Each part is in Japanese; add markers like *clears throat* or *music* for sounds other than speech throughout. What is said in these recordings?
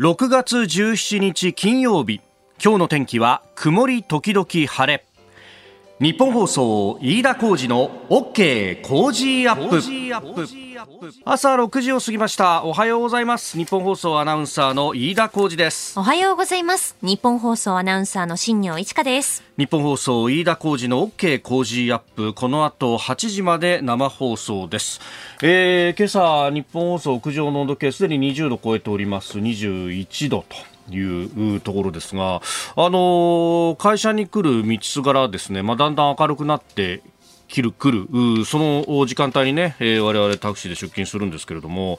6月17日金曜日。今日の天気は曇り時々晴れ。日本放送飯田浩二の OK 工事アップ。朝6時を過ぎました。おはようございます。日本放送アナウンサーの飯田浩二です。おはようございます。日本放送アナウンサーの新業一華です。日本放送飯田浩二の OK 工事アップ。この後8時まで生放送です、えー、今朝日本放送屋上の温度計すでに20度超えております。21度というところですが、あの会社に来る道すがらですね、まあ、だんだん明るくなって来る、来る、その時間帯にね、えー、我々タクシーで出勤するんですけれども、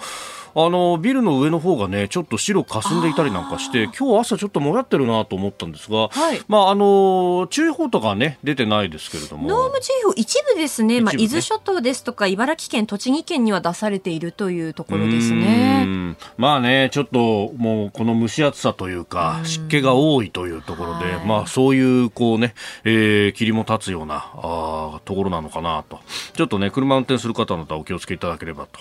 あのビルの上の方がねちょっと白霞んでいたりなんかして今日朝ちょっともやってるなと思ったんですが、はい、まああの注意報とかね出てないですけれども。濃霧注意報一部ですね、ね、まあ伊豆諸島ですとか茨城県栃木県には出されているというところですね。まあねちょっともうこの蒸し暑さというか湿気が多いというところで、はい、まあそういうこうね、えー、霧も立つようなあところなのかなと。ちょっとね車運転する方などはお気をつけいただければと、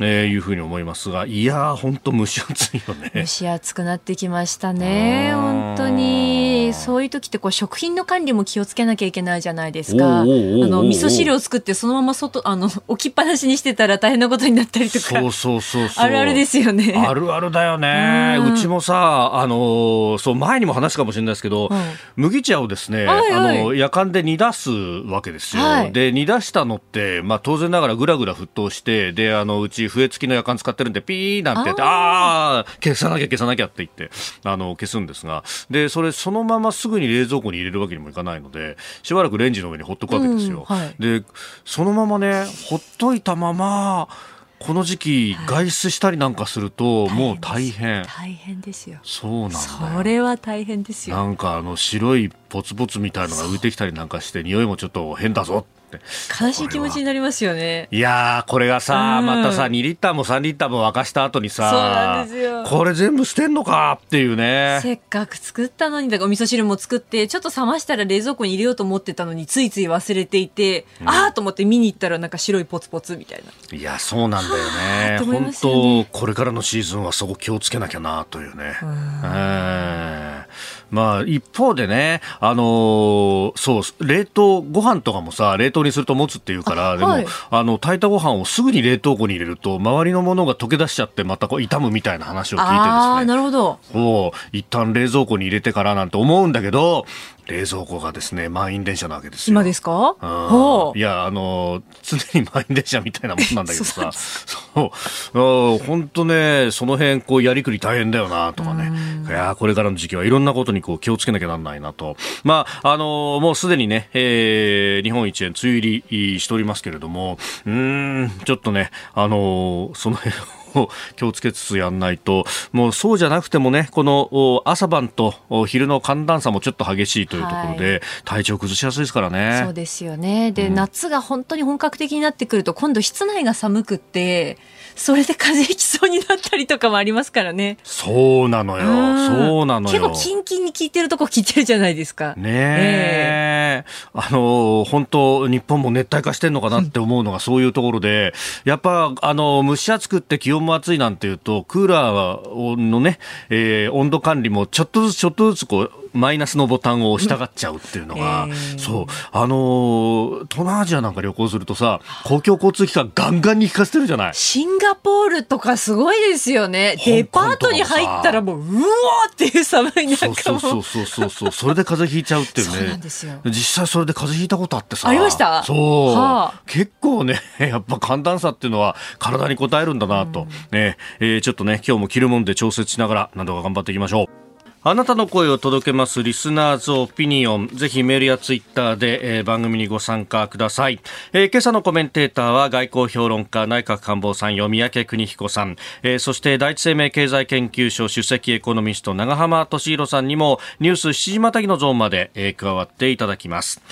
えー、いうふうに思いますが、いやー、本当蒸し暑いよね。蒸し暑くなってきましたね。本当に。そういう時ってこう食品の管理も気をつけなきゃいけないじゃないですか。あの、味噌汁を作ってそのまま外、*laughs* あの、置きっぱなしにしてたら大変なことになったりとか。そうそうそうあるあるですよね。あるあるだよね。うちもさ、あの、そう、前にも話すかもしれないですけど、うん、麦茶をですね、はいはい、あの、夜間で煮出すわけですよ。はい、で、煮出したのって、まあ当然ながらぐらぐら沸騰して、で、あの、うち笛付きの夜間使ってるんで、ピーなんてやって、ああ消さなきゃ消さなきゃって言って、あの、消すんですが、で、それそのまますぐに冷蔵庫に入れるわけにもいかないので、しばらくレンジの上にほっとくわけですよ。うんはい、で、そのままね、ほっといたまま、この時期、外出したりなんかすると、もう大変。大変ですよ。そうなんだそれは大変ですよ。なんかあの白いポツポツみたいのが浮いてきたりなんかして、匂いもちょっと変だぞって。悲しい気持ちになりますよね。いやこれがさ、うん、またさ2リッターも3リッターも沸かした後にさそうなんですよ。これ全部捨てんのかっていうね。せっかく作ったのにだからお味噌汁も作ってちょっと冷ましたら冷蔵庫に入れようと思ってたのについつい忘れていて、うん、ああと思って見に行ったらなんか白いポツポツみたいな。いやそうなんだよね。本当これからのシーズンはそこ気をつけなきゃなというね。えまあ一方でねあのー、そう冷凍ご飯とかもさ冷凍にすると持つっていうから、でも、はい、あの、炊いたご飯をすぐに冷凍庫に入れると、周りのものが溶け出しちゃって、またこう、傷むみたいな話を聞いてですね。あなるほど。う、一旦冷蔵庫に入れてからなんて思うんだけど、冷蔵庫がですね満員電車なわけですよ。今ですか、うん、いやあの常に満員電車みたいなもんなんだけどさ。*laughs* そう本当ねその辺こうやりくり大変だよなとかね。いやこれからの時期はいろんなことにこう気をつけなきゃなんないなと。まああのもうすでにね、えー、日本一円梅雨入りしておりますけれども。うんちょっとねあのその辺を気をつけつつやんないと、もうそうじゃなくてもね、この朝晩と昼の寒暖差もちょっと激しいというところで、はい、体調崩しやすいですからね。そうですよね。で、うん、夏が本当に本格的になってくると、今度室内が寒くって、それで風邪ひきそうになったりとかもありますからね。そうなのよ。そうなのよ。結構キンキンに効いてるとこ効いてるじゃないですか。ねえ。えー、あの、本当日本も熱帯化してんのかなって思うのがそういうところで、やっぱ、あの、蒸し暑くって気温も暑いなんていうと、クーラーのね、えー、温度管理もちょっとずつちょっとずつこう、マイナスのボタンを押したがっちゃうっていうのが、えー、そう、あのー、東南アジアなんか旅行するとさ、公共交通機関ガンガンに引かせてるじゃない。シンガポールとかすごいですよね。デパートに入ったらもう、うわーっていう寒い中も。そうそうそうそうそう、それで風邪ひいちゃうっていうね。実際それで風邪ひいたことあってさ。ありました？そう。はあ、結構ね、*laughs* やっぱ寒暖差っていうのは体に応えるんだなと。うん、ね、えー、ちょっとね、今日も着るもんで調節しながら、なんとか頑張っていきましょう。あなたの声を届けますリスナーズオピニオン。ぜひメールやツイッターで、番組にご参加ください、えー、今朝のコメンテーターは外交評論家内閣官房参与三宅邦彦さん、えー、そして第一生命経済研究所首席エコノミスト長浜俊弘さんにもニュース7時またぎのゾーンまで、加わっていただきます。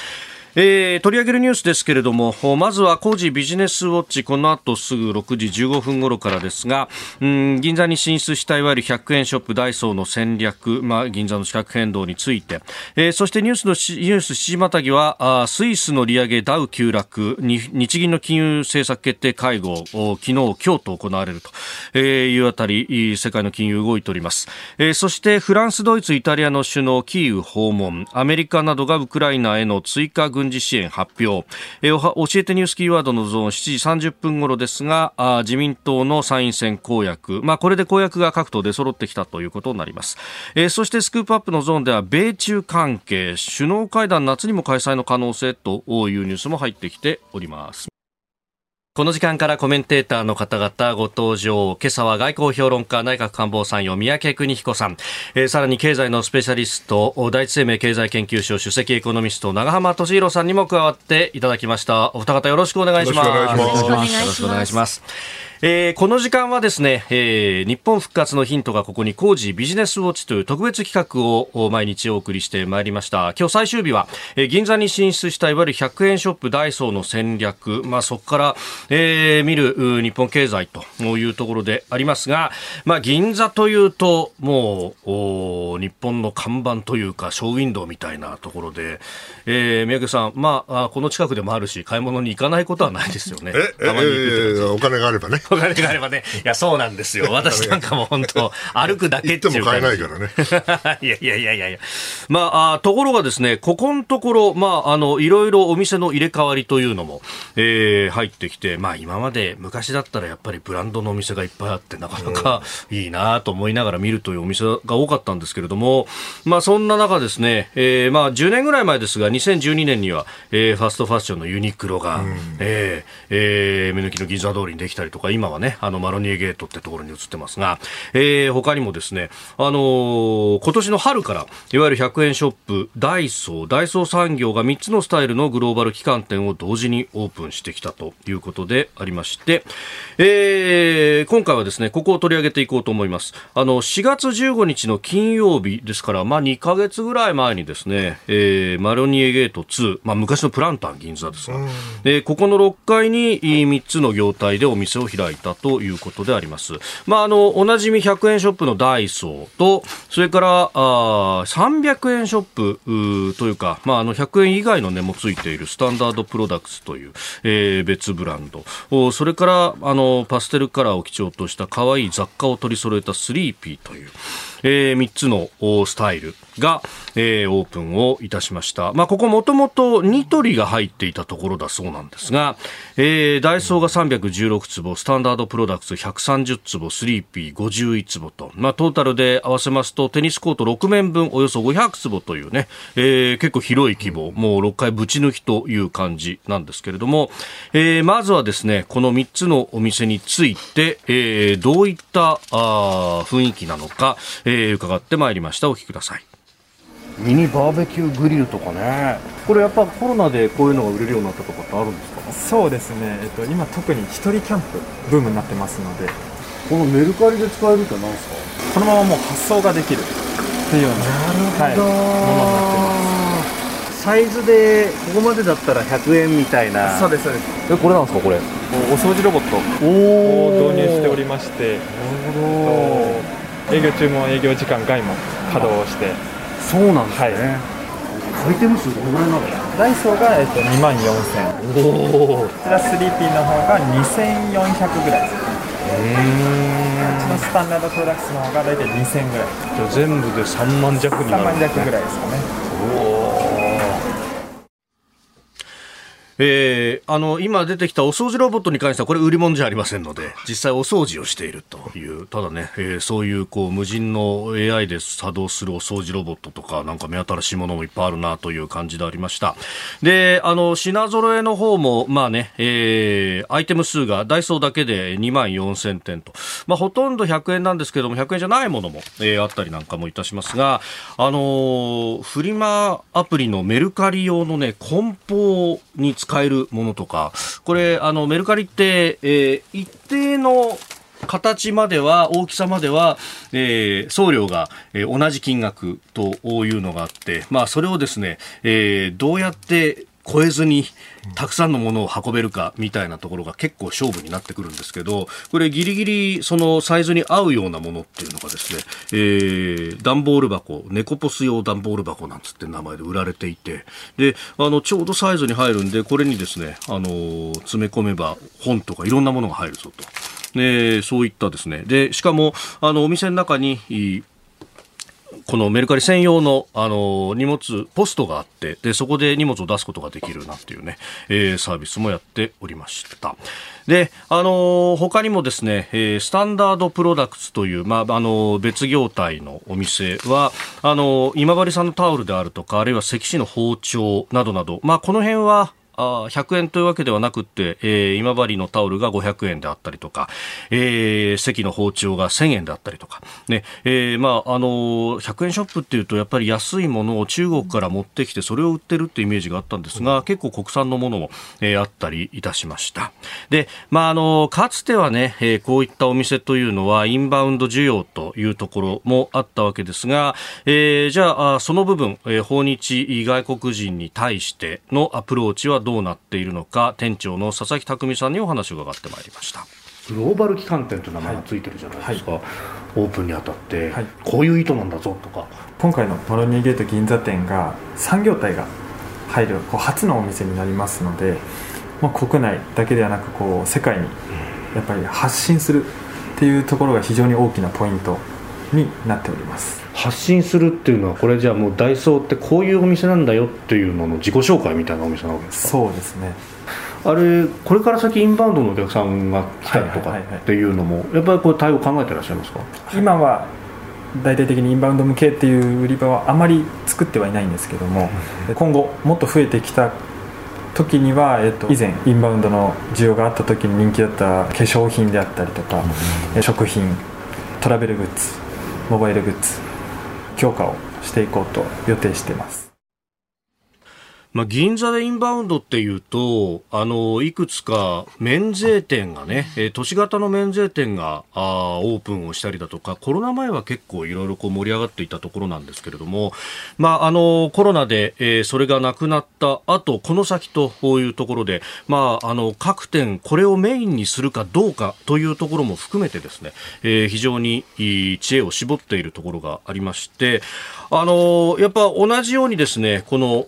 えー、取り上げるニュースですけれどもまずは工事ビジネスウォッチこの後すぐ6時15分頃からですがうん銀座に進出したいわゆる100円ショップダイソーの戦略、まあ、銀座の価格変動について、えー、そしてニュースのニュース7時またぎはあスイスの利上げダウ急落日銀の金融政策決定会合昨日今日と行われると、えー、いうあたり世界の金融動いております、えー、そしてフランスドイツイタリアの首脳キーウ訪問。アメリカなどがウクライナへの追加軍軍事支援発表、えー、教えてニュースキーワードのゾーン7時30分頃ですがあ自民党の参院選公約、まあ、これで公約が各党で揃ってきたということになります、えー、そしてスクープアップのゾーンでは米中関係首脳会談夏にも開催の可能性というニュースも入ってきております。この時間からコメンテーターの方々ご登場。今朝は外交評論家内閣官房参与三宅邦彦さん、えー、さらに経済のスペシャリスト、第一生命経済研究所首席エコノミスト長浜俊弘さんにも加わっていただきました。お二方よろしくお願いします。よろしくお願いします。えー、この時間はですね、えー、日本復活のヒントがここに工事ビジネスウォッチという特別企画を毎日お送りしてまいりました。今日最終日は、えー、銀座に進出したいわゆる100円ショップダイソーの戦略、まあそこから、えー、見る日本経済というところでありますが、まあ銀座というともう日本の看板というかショーウィンドウみたいなところで、えー、宮家さん、まあこの近くでもあるし買い物に行かないことはないですよね。え、たまに行くお金があればね。お金があればね。*laughs* いや、そうなんですよ。私なんかも本当、歩くだけっていうも買えないからね。*laughs* いやいやいやいやいや。まあ、あところがですね、ここのところ、まあ、あの、いろいろお店の入れ替わりというのも、えー、入ってきて、まあ、今まで昔だったらやっぱりブランドのお店がいっぱいあって、なかなかいいなと思いながら見るというお店が多かったんですけれども、まあ、そんな中ですね、えー、まあ、10年ぐらい前ですが、2012年には、えー、ファストファッションのユニクロが、うん、えー、えー、目抜きの銀座通りにできたりとか、今はね、あのマロニエゲートってところに移ってますが、えー、他にもですね、あのー、今年の春からいわゆる100円ショップダイソーダイソー産業が3つのスタイルのグローバル旗艦店を同時にオープンしてきたということでありまして、えー、今回はですねここを取り上げていこうと思います。あの4月15日の金曜日ですから、まあ、2か月ぐらい前にですね、えー、マロニエゲート2、まあ、昔のプランタン銀座ですが、えー、ここの6階に3つの業態でお店を開いいたということであります。まあ、あの、おなじみ100円ショップのダイソーと、それから、あ300円ショップというか、まあ、あの、100円以外の値もついている Standard Products という、えー、別ブランド。それから、あの、パステルカラーを基調とした可愛い雑貨を取り揃えた THREEPPY という、えー、3つのスタイルが、えー、オープンをいたしました。まあ、ここもともとニトリが入っていたところだそうなんですが、えー、ダイソーが316坪、スタンダードプロダクツ130坪、スリーピー51坪と、まあ、トータルで合わせますとテニスコート6面分およそ500坪というね、えー、結構広い規模、もう6回ぶち抜きという感じなんですけれども、えー、まずはですね、この3つのお店について、えー、どういったあ雰囲気なのか、えー、伺ってまいりました。お聞きください。ミニバーベキューグリルとかねこれやっぱコロナでこういうのが売れるようになったとかってあるんですか？そうですね、えっと、今特に一人キャンプブームになってますので。このメルカリで使えるって何ですか？このままもう発送ができるっていうようななるほど、はい、ものになってます。サイズでここまでだったら100円みたいな。そうですそうです。えこれなんですかこれ？お掃除ロボット。を導入しておりまして。なるほど。営業中も営業時間外も稼働して。そうなんですね、はい回転数どの？ぐらいなの？ダイソーが、えっと、2万4000おおこちら 3P の方が2400ぐらい。ですへうちのスタンダードプロダクツの方が大体2000ぐらい。じゃ全部で3万弱になる、ね、3万弱ぐらいですかね。おおえー、あの今出てきたお掃除ロボットに関してはこれ売り物じゃありませんので実際お掃除をしているというただね、えー、そういうこう無人の AI で作動するお掃除ロボットとかなんか目新しいものもいっぱいあるなという感じでありました。であの品揃えの方もまあね、えー、アイテム数がダイソーだけで2万4000点と、まあ、ほとんど100円なんですけども100円じゃないものも、えー、あったりなんかもいたしますがあのフリマアプリのメルカリ用のね梱包に使使えるものとか、これ、あの、メルカリって、えー、一定の形までは、大きさまでは、えー、送料が、えー、同じ金額というのがあって、まあ、それをですね、えー、どうやって超えずにたくさんのものを運べるかみたいなところが結構勝負になってくるんですけどこれギリギリそのサイズに合うようなものっていうのがですね、えー、段ボール箱猫ポス用段ボール箱なんつって名前で売られていてであのちょうどサイズに入るんでこれにですねあの詰め込めば本とかいろんなものが入るぞと。ね、そういったですねでしかもあのお店の中にこのメルカリ専用の、あの、荷物、ポストがあって、で、そこで荷物を出すことができるなっていうね、えー、サービスもやっておりました。で、あの他にもですね、えー、スタンダードプロダクツという、まあ、あの別業態のお店は、あの今治さんのタオルであるとか、あるいは関市の包丁などなど、まあ、この辺は、100円というわけではなくて、えー、今治のタオルが500円であったりとか、えー、関の包丁が1000円であったりとか、ね、えー、まあ、あのー、100円ショップっていうと、やっぱり安いものを中国から持ってきて、それを売ってるってイメージがあったんですが、結構国産のものも、えー、あったりいたしました。で、まあ、あのー、かつてはね、えー、こういったお店というのは、インバウンド需要というところもあったわけですが、えー、じゃあ、その部分、えー、訪日外国人に対してのアプローチはどうなっているのか店長の佐々木匠さんにお話を伺ってまいりました。グローバル機関店という名前がついてるじゃないですか、はい、オープンにあたって、はい、こういう意図なんだぞとか。今回のマロニーゲート銀座店が産業体が入るこう初のお店になりますので、まあ、国内だけではなくこう世界にやっぱり発信するっていうところが非常に大きなポイントになっております。発信するっていうのはこれじゃあもうダイソーってこういうお店なんだよっていうのの自己紹介みたいなお店なわけですか？そうですね。あれこれから先インバウンドのお客さんが来たりとかっていうのもやっぱりこう対応考えてらっしゃいますか？今は大々的にインバウンド向けっていう売り場はあまり作ってはいないんですけども今後もっと増えてきた時には、えっと、以前インバウンドの需要があった時に人気だった化粧品であったりとか、食品トラベルグッズモバイルグッズ強化をしていこうと予定しています。まあ、銀座でインバウンドっていうと、あの、いくつか免税店がね、え都市型の免税店があオープンをしたりだとか、コロナ前は結構いろいろこう盛り上がっていたところなんですけれども、まあ、あの、コロナで、えー、それがなくなった後、この先とこういうところで、まあ、あの、各店、これをメインにするかどうかというところも含めてですね、えー、非常に知恵を絞っているところがありまして、あの、やっぱ同じようにですね、この、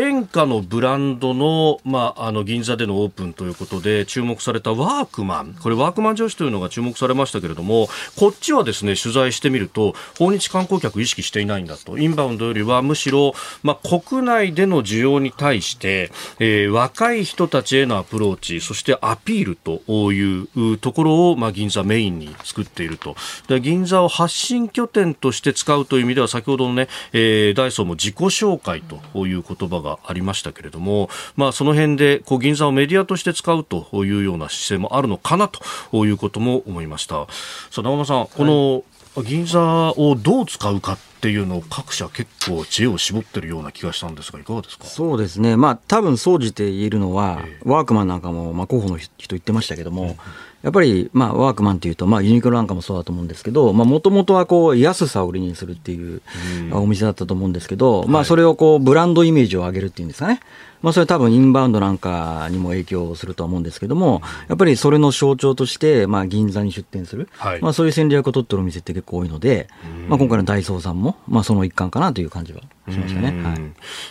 廉価のブランドの、まあ、あの、銀座でのオープンということで注目されたワークマン。これワークマン女子というのが注目されましたけれども、こっちはですね、取材してみると、訪日観光客意識していないんだと。インバウンドよりはむしろ、まあ、国内での需要に対して、えー、若い人たちへのアプローチ、そしてアピールというところを、まあ、銀座メインに作っていると。で銀座を発信拠点として使うという意味では、先ほどのね、えー、ダイソーも自己紹介という言葉がありましたけれども、まあ、その辺でこう銀座をメディアとして使うというような姿勢もあるのかなということも思いました。さあ、長間さん、この、銀座をどう使うかっていうのを各社結構知恵を絞ってるような気がしたんですがいかがですか？そうですね。まあ多分総じて言えるのは、えー、ワークマンなんかも、まあ、候補の人言ってましたけども、うんやっぱり、まあ、ワークマンというと、まあ、ユニクロなんかもそうだと思うんですけど、もともとはこう、安さを売りにするっていうお店だったと思うんですけど、まあ、それをこう、ブランドイメージを上げるっていうんですかね。まあ、それ多分インバウンドなんかにも影響するとは思うんですけども、やっぱりそれの象徴として、まあ、銀座に出店する、はい、まあ、そういう戦略を取ってるお店って結構多いので、まあ、今回のダイソーさんも、まあ、その一環かなという感じはしましたね。はい、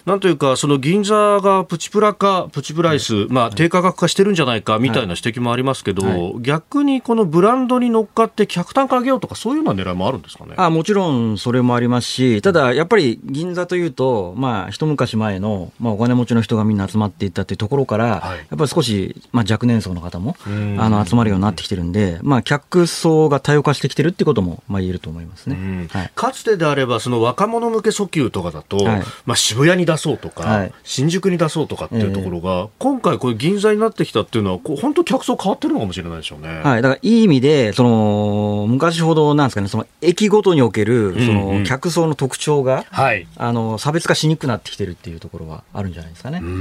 なんというか、その銀座がプチプラ化、プチプライス、はい、まあ、低価格化してるんじゃないかみたいな指摘もありますけど、はい、逆にこのブランドに乗っかって客単価上げようとか、そういうような狙いもあるんですかね？あもちろんそれもありますし、ただやっぱり銀座というと、まあ、一昔前の、まあ、お金持ちの人がみんな集まっていったというところから、やっぱり少し、まあ、若年層の方もあの集まるようになってきてるんで、まあ、客層が多様化してきてるっていうことも、まあ、言えると思いますね、はい、かつてであれば、その若者向け訴求とかだと、はい、まあ、渋谷に出そうとか、はい、新宿に出そうとかっていうところが、えー、今回、これ、銀座になってきたっていうのは、本当、客層変わってるのかもしれないでしょうね。はい、だからいい意味で、その昔ほどなんですかね、その駅ごとにおけるその客層の特徴が、はい、あの差別化しにくくなってきてるっていうところはあるんじゃないですかね。う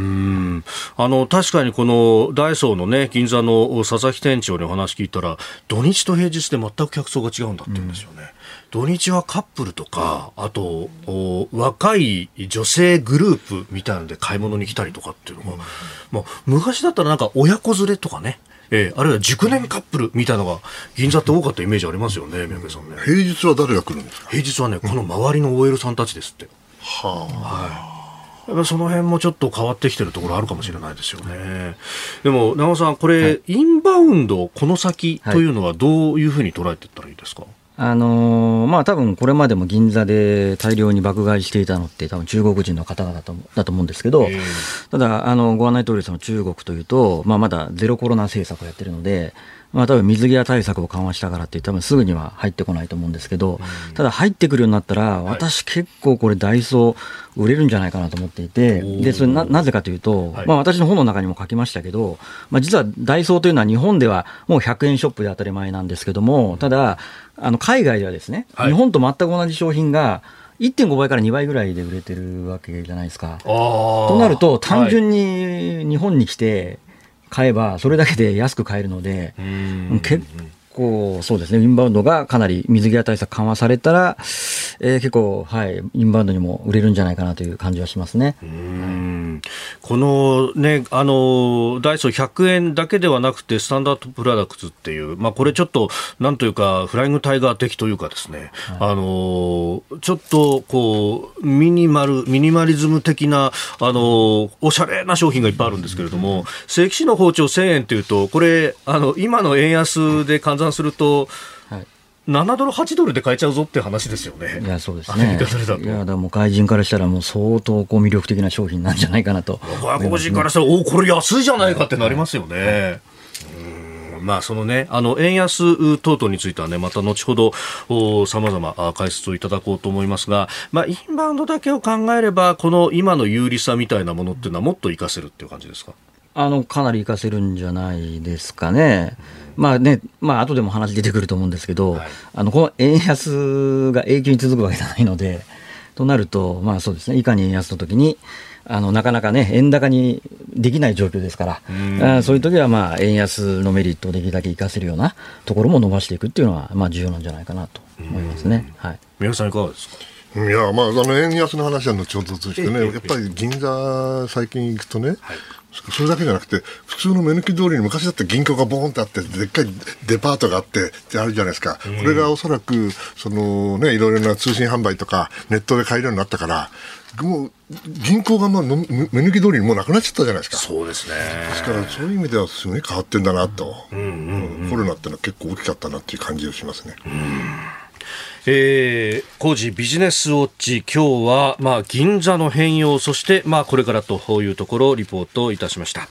んあの確かにこのダイソーのね銀座の佐々木店長にお話聞いたら土日と平日で全く客層が違うんだって言うんですよね。土日はカップルとか、あと、若い女性グループみたいなので買い物に来たりとかっていうのが、まあ、昔だったらなんか親子連れとかね、えー、あるいは熟年カップルみたいなのが銀座って多かったイメージありますよね、*laughs* さんね。平日は誰が来るんですか？平日はね、この周りの OL さんたちですって。はあ。はいやっぱその辺もちょっと変わってきてるところあるかもしれないですよね。でも、長尾さん、これ、はい、インバウンド、この先というのはどういうふうに捉えていったらいいですか、はいあのー、まあ多分これまでも銀座で大量に爆買いしていたのって多分中国人の方々だとだと思うんですけど、ただあのご案内通りその中国というと、まあ、まだゼロコロナ政策をやってるので、まあ、多分水際対策を緩和したからって多分すぐには入ってこないと思うんですけど、ただ入ってくるようになったら、私結構これダイソー売れるんじゃないかなと思っていて、で、それな、なぜかというと、まあ私の本の中にも書きましたけど、まあ実はダイソーというのは日本ではもう100円ショップで当たり前なんですけども、ただ、あの海外ではですね、日本と全く同じ商品が、1.5倍から2倍ぐらいで売れてるわけじゃないですか。となると、単純に日本に来て、買えばそれだけで安く買えるので、結構そうですね、インバウンドがかなり水際対策緩和されたら、えー、結構、はい、インバウンドにも売れるんじゃないかなという感じはしますね。このね、あの、ダイソー100円だけではなくて、スタンダードプロダクツっていう、まあこれちょっと、なんというか、フライングタイガー的というかですね、はい、あの、ちょっと、こう、ミニマル、ミニマリズム的な、あの、おしゃれな商品がいっぱいあるんですけれども、正規士の包丁1000円っていうと、これ、あの、今の円安で換算すると、7ドル、8ドルで買えちゃうぞって話ですよね。いや、そうですね。いや、だも外人からしたらもう相当こう魅力的な商品なんじゃないかなと、外国人からしたら、おこれ安いじゃないかってなりますよね。まあ、そのね、あの、円安等々についてはね、また後ほど、さまざま解説をいただこうと思いますが、まあ、インバウンドだけを考えれば、この今の有利さみたいなものっていうのはもっと活かせるっていう感じですか？あの、かなり活かせるんじゃないですかね。まあね、まあ後でも話出てくると思うんですけど、はい、あの、この円安が永久に続くわけじゃないので、となると、まあそうですね、いかに円安の時に、あの、なかなかね、円高にできない状況ですから、あそういう時はまあ、円安のメリットをできるだけ活かせるようなところも伸ばしていくっていうのは、まあ重要なんじゃないかなと思いますね。はい。宮さんいかがですか？いやまあ、あの円安の話は後ほどとしてね、やっぱり銀座、最近行くとね、はいそれだけじゃなくて、普通の目抜き通りに昔だって銀行がボーンってあって、でっかいデパートがあってってあるじゃないですか。これがおそらく、そのね、いろいろな通信販売とか、ネットで買えるようになったから、もう銀行がまあ目抜き通りにもうなくなっちゃったじゃないですか。そうですね。ですからそういう意味ではすごい変わってんだなと、うんうんうん、コロナってのは結構大きかったなっていう感じがしますね。うんえー、工事ビジネスウォッチ今日は、まあ、銀座の変容そして、まあ、これからというところをリポートいたしました、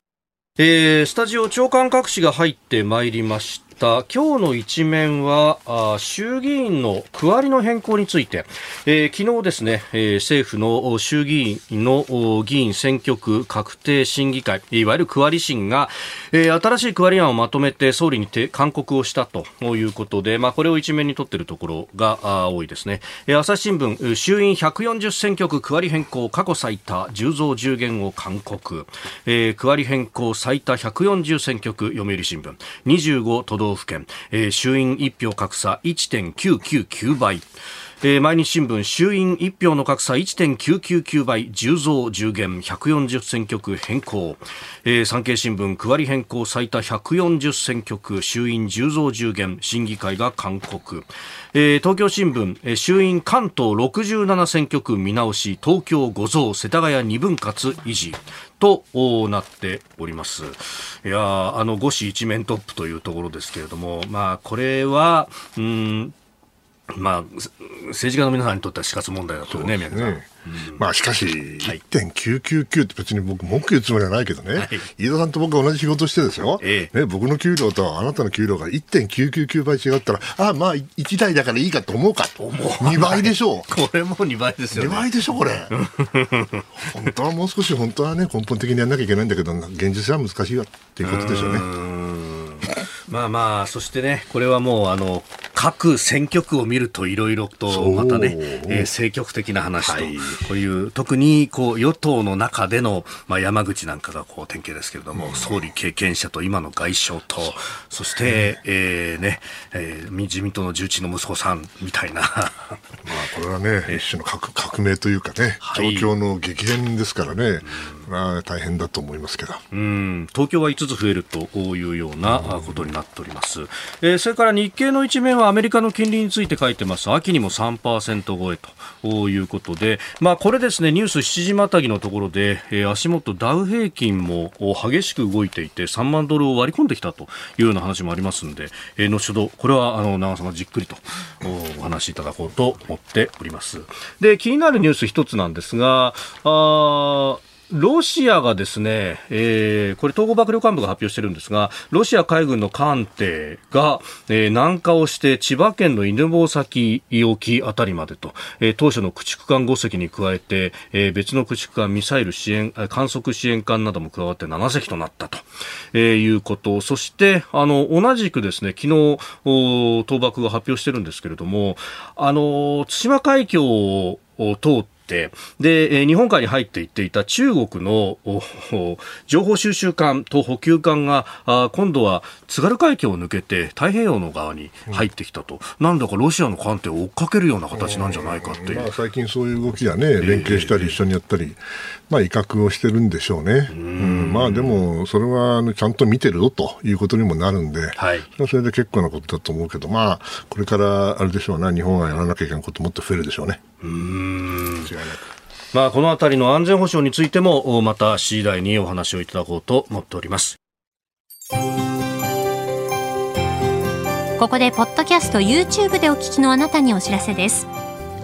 えー、スタジオ長官各紙が入ってまいりました。た今日の一面はあ衆議院の区割りの変更について、えー、昨日ですね、えー、政府の衆議院の議員選挙区確定審議会いわゆる区割り審が、えー、新しい区割り案をまとめて総理に勧告をしたということで、まあ、これを一面に取っているところが多いですね、えー、朝日新聞衆院140選挙区区割り変更過去最多10増10減を勧告、えー、区割り変更最多140選挙区読売新聞。25都道道府県、えー、衆院1票格差1.999倍。えー、毎日新聞衆院1票の格差1.999倍10増10減140選挙区変更、えー、産経新聞区割り変更最多140選挙区衆院10増10減審議会が勧告、えー、東京新聞、衆院関東67選挙区見直し東京5増世田谷2分割維持。となっております。いやあの5市一面トップというところですけれども、まあ、これは、うん、まあ、政治家の皆さんにとっては死活問題だとね、宮城さん。まあしかし、1.999って別に僕、文句言うつもりはないけどね、はい、飯田さんと僕が同じ仕事してですよ、ええ、ね、僕の給料とあなたの給料が1.999倍違ったら、ああ、まあ1台だからいいかと思うか。と、2倍でしょう。これも2倍ですよね。2倍でしょ、これ。本当はもう少し、本当はね、根本的にやらなきゃいけないんだけど、現実は難しいわっていうことでしょうね。まあまあ、そしてね、これはもう、あの、各選挙区を見るといろいろとまたね、えー、政局的な話と、はい、こういう特にこう与党の中での、まあ、山口なんかがこう典型ですけれども、うん、総理経験者と今の外相とそして、えーねえー、自民党の重鎮の息子さんみたいな。まあこれはね、*laughs* 一種の革革命というかね、状況の激変ですからね、まあ、大変だと思いますけど。うん。東京は5つ増えるというようなことになっております、えー、それから日経の一面はアメリカの金利について書いてます。秋にも3%超えということで、まあ、これですねニュース7時またぎのところで、えー、足元ダウ平均も激しく動いていて3万ドルを割り込んできたというような話もありますので、えー、後ほどこれはあの長さんがじっくりとお話しいただこうと思っております。で気になるニュース一つなんですがあロシアがですね、えー、これ東郷幕僚監部が発表してるんですが、ロシア海軍の艦艇が、えー、南下をして千葉県の犬吠埼沖あたりまでと、えー、当初の駆逐艦5隻に加えて、えー、別の駆逐艦ミサイル支援、観測支援艦なども加わって7隻となったと、えー、いうこと。そして、あの、同じくですね、昨日、東爆が発表してるんですけれども、あの、対馬海峡を通って、で、日本海に入っていっていた中国の情報収集艦と補給艦が、今度は津軽海峡を抜けて太平洋の側に入ってきたと、うん、なんだかロシアの艦艇を追っかけるような形なんじゃないかっていう。まあ、最近そういう動きはね、連携したり一緒にやったり、まあ、威嚇をしてるんでしょうね。うん、まあ、でも、それはちゃんと見てるぞということにもなるんで、はい、それはそれで結構なことだと思うけど、まあ、これからあれでしょうな、日本がやらなきゃいけないこともっと増えるでしょうね。うん違いなく。まあ、このあたりの安全保障についても、また次第にお話をいただこうと思っております。ここで、ポッドキャスト YouTube でお聞きのあなたにお知らせです。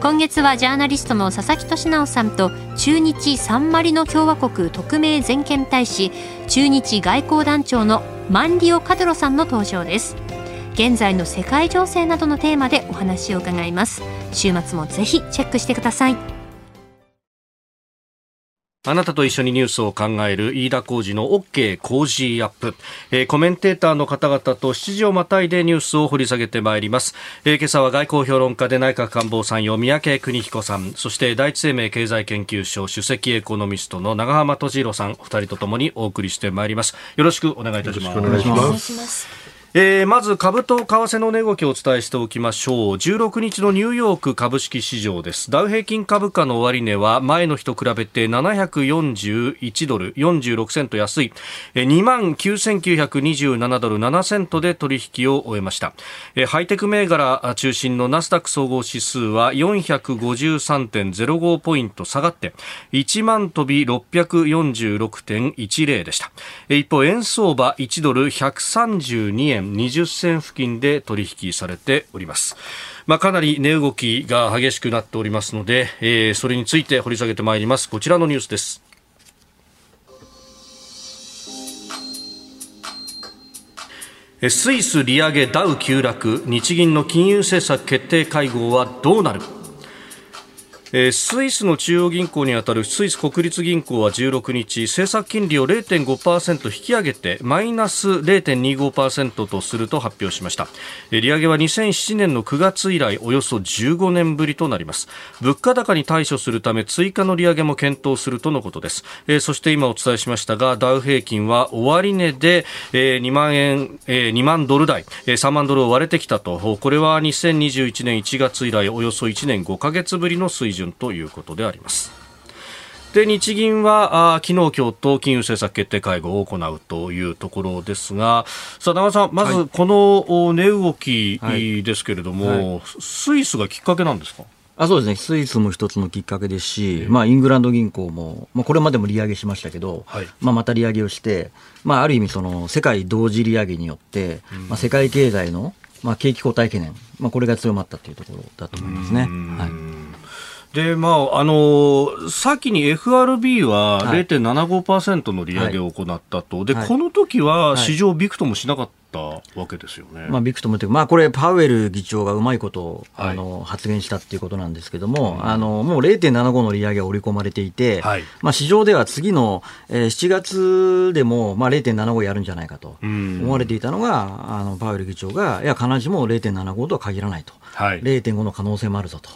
今月はジャーナリストの佐々木俊尚さんと駐日サンマリノ共和国特命全権大使駐日外交団長のマンリオ・カドロさんの登場です。現在の世界情勢などのテーマでお話を伺います。週末もぜひチェックしてください。あなたと一緒にニュースを考える飯田浩二の OK 工事アップ、えー、コメンテーターの方々と7時をまたいでニュースを掘り下げてまいります、えー、今朝は外交評論家で内閣官房参与三宅邦彦さん。そして第一生命経済研究所首席エコノミストの長浜俊弘さん。お二人とともにお送りしてまいります。よろしくお願いいたします。お願いします。えー、まず株と為替の値動きをお伝えしておきましょう。16日のニューヨーク株式市場です。ダウ平均株価の終値は前の日と比べて741ドル46セント安い。2万9927ドル7セントで取引を終えました。ハイテク銘柄中心のナスダック総合指数は453.05ポイント下がって1万飛び646.10でした。一方円相場1ドル132円円20銭付近で取引されております。まあ、かなり値動きが激しくなっておりますので、えー、それについて掘り下げてまいります。こちらのニュースです。スイス利上げダウ急落日銀の金融政策決定会合はどうなる？えスイスの中央銀行にあたるスイス国立銀行は16日政策金利を0.5%引き上げてマイナス0.25%とすると発表しました。利上げは2007年の9月以来およそ15年ぶりとなります。物価高に対処するため追加の利上げも検討するとのことです。えそして今お伝えしましたがダウ平均は終値で2万円2万ドル台3万ドルを割れてきたと。これは2021年1月以来およそ1年5ヶ月ぶりの水準準ということであります。で日銀はあ昨日、今日と金融政策決定会合を行うというところですが、さあ、長さん、まずこの値動きですけれども、はい。はい、スイスがきっかけなんですか？あそうですね、スイスも一つのきっかけですし、まあ、イングランド銀行も、まあ、これまでも利上げしましたけど、はい、まあ、また利上げをして、まあ、ある意味その、世界同時利上げによって、まあ、世界経済の、まあ、景気後退懸念、まあ、これが強まったというところだと思いますね。はいで、まあ、あの先に FRB は0.75%の利上げを行ったと、はい、で、この時は市場びくともしなかったわけですよね。まあ、ビクトムというまあ、これ、パウエル議長がうまいことを、はい、あの発言したっていうことなんですけども、うん、あのもう0.75の利上げが織り込まれていて、はい、まあ、市場では次の、えー、7月でも、まあ、0.75やるんじゃないかと思われていたのが、うん、あのパウエル議長が、いや、必ずしも0.75とは限らないと、はい、0.5の可能性もあるぞと。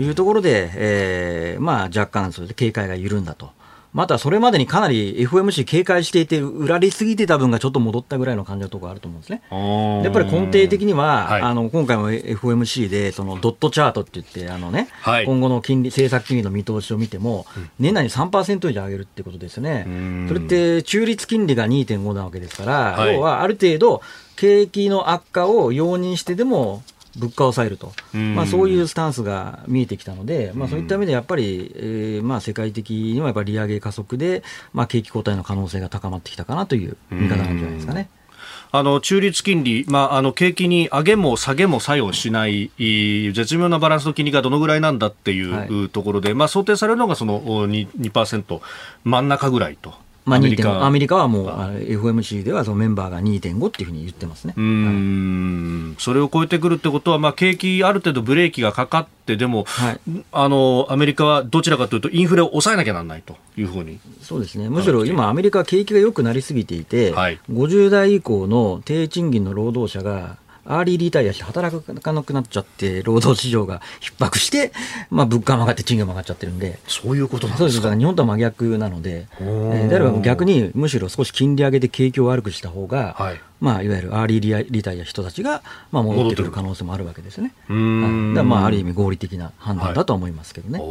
いうところで、えーまあ、若干、それで警戒が緩んだと。またそれまでにかなり FOMC 警戒していて、売られすぎてた分がちょっと戻ったぐらいの感じのところあると思うんですね。やっぱり根底的には、はい、あの今回も FOMC でそのドットチャートって言って、あのね、はい、今後の金利政策金利の見通しを見ても、年内に3%以上上げるってことですよね。それって中立金利が2.5なわけですから、はい、要はある程度、景気の悪化を容認してでも、物価を抑えると、まあ、そういうスタンスが見えてきたので、まあ、そういった意味でやっぱり、えーまあ、世界的にはやっぱり利上げ加速で、まあ、景気後退の可能性が高まってきたかなという見方なんじゃないですかね。あの中立金利、まあ、あの景気に上げも下げも作用しない絶妙なバランスの金利がどのぐらいなんだっていうところで、はい、まあ、想定されるのがその 2%, 2真ん中ぐらいとまあ、アメリカ。アメリカはもう FOMC ではそのメンバーが2.5っていうふうに言ってますね。うん、はい、それを超えてくるってことは、まあ、景気、ある程度ブレーキがかかって、でも、はい、あのアメリカはどちらかというと、インフレを抑えなきゃならないというふうに。そうですね、むしろ今、アメリカは景気が良くなりすぎていて、はい、50代以降の低賃金の労働者がアーリーリタイアして働かなくなっちゃって、労働市場が逼迫して、まあ、物価も上がって賃金も上がっちゃってるんで、そういうことなんですか？そうです、だから日本とは真逆なので、えー、であれば逆にむしろ少し金利上げで景気を悪くした方が、はいまあ、いわゆるアーリーリタイア人たちが、まあ、戻ってくる可能性もあるわけですね。うん。だまあ、ある意味合理的な判断だと思いますけどね、は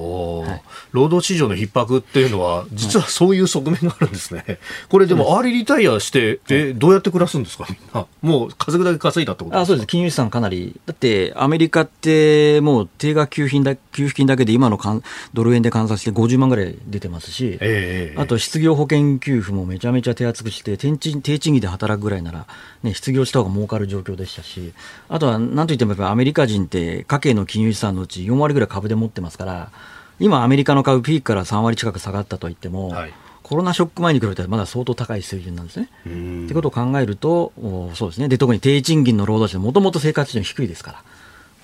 い。はい、労働市場の逼迫っていうのは、実はそういう側面があるんですね。はい、*laughs* これでも、アーリーリタイアして、えどうやって暮らすんですか、みんな。もう稼ぐだけ稼いだってことあそうです、金融資産かなり。だって、アメリカって、もう定額給付金だ給付金だけで今のかんドル円で換算して50万ぐらい出てますし、えー、あと失業保険給付もめちゃめちゃ手厚くして、低賃低賃金で働くぐらいなら、ね、失業した方が儲かる状況でしたし、あとはなんといってもやっぱアメリカ人って家計の金融資産のうち4割ぐらい株で持ってますから、今、アメリカの株ピークから3割近く下がったといっても、はい、コロナショック前に比べたらまだ相当高い水準なんですね。ということを考えると、そうですねで特に低賃金の労働者、もともと生活水準低いですから。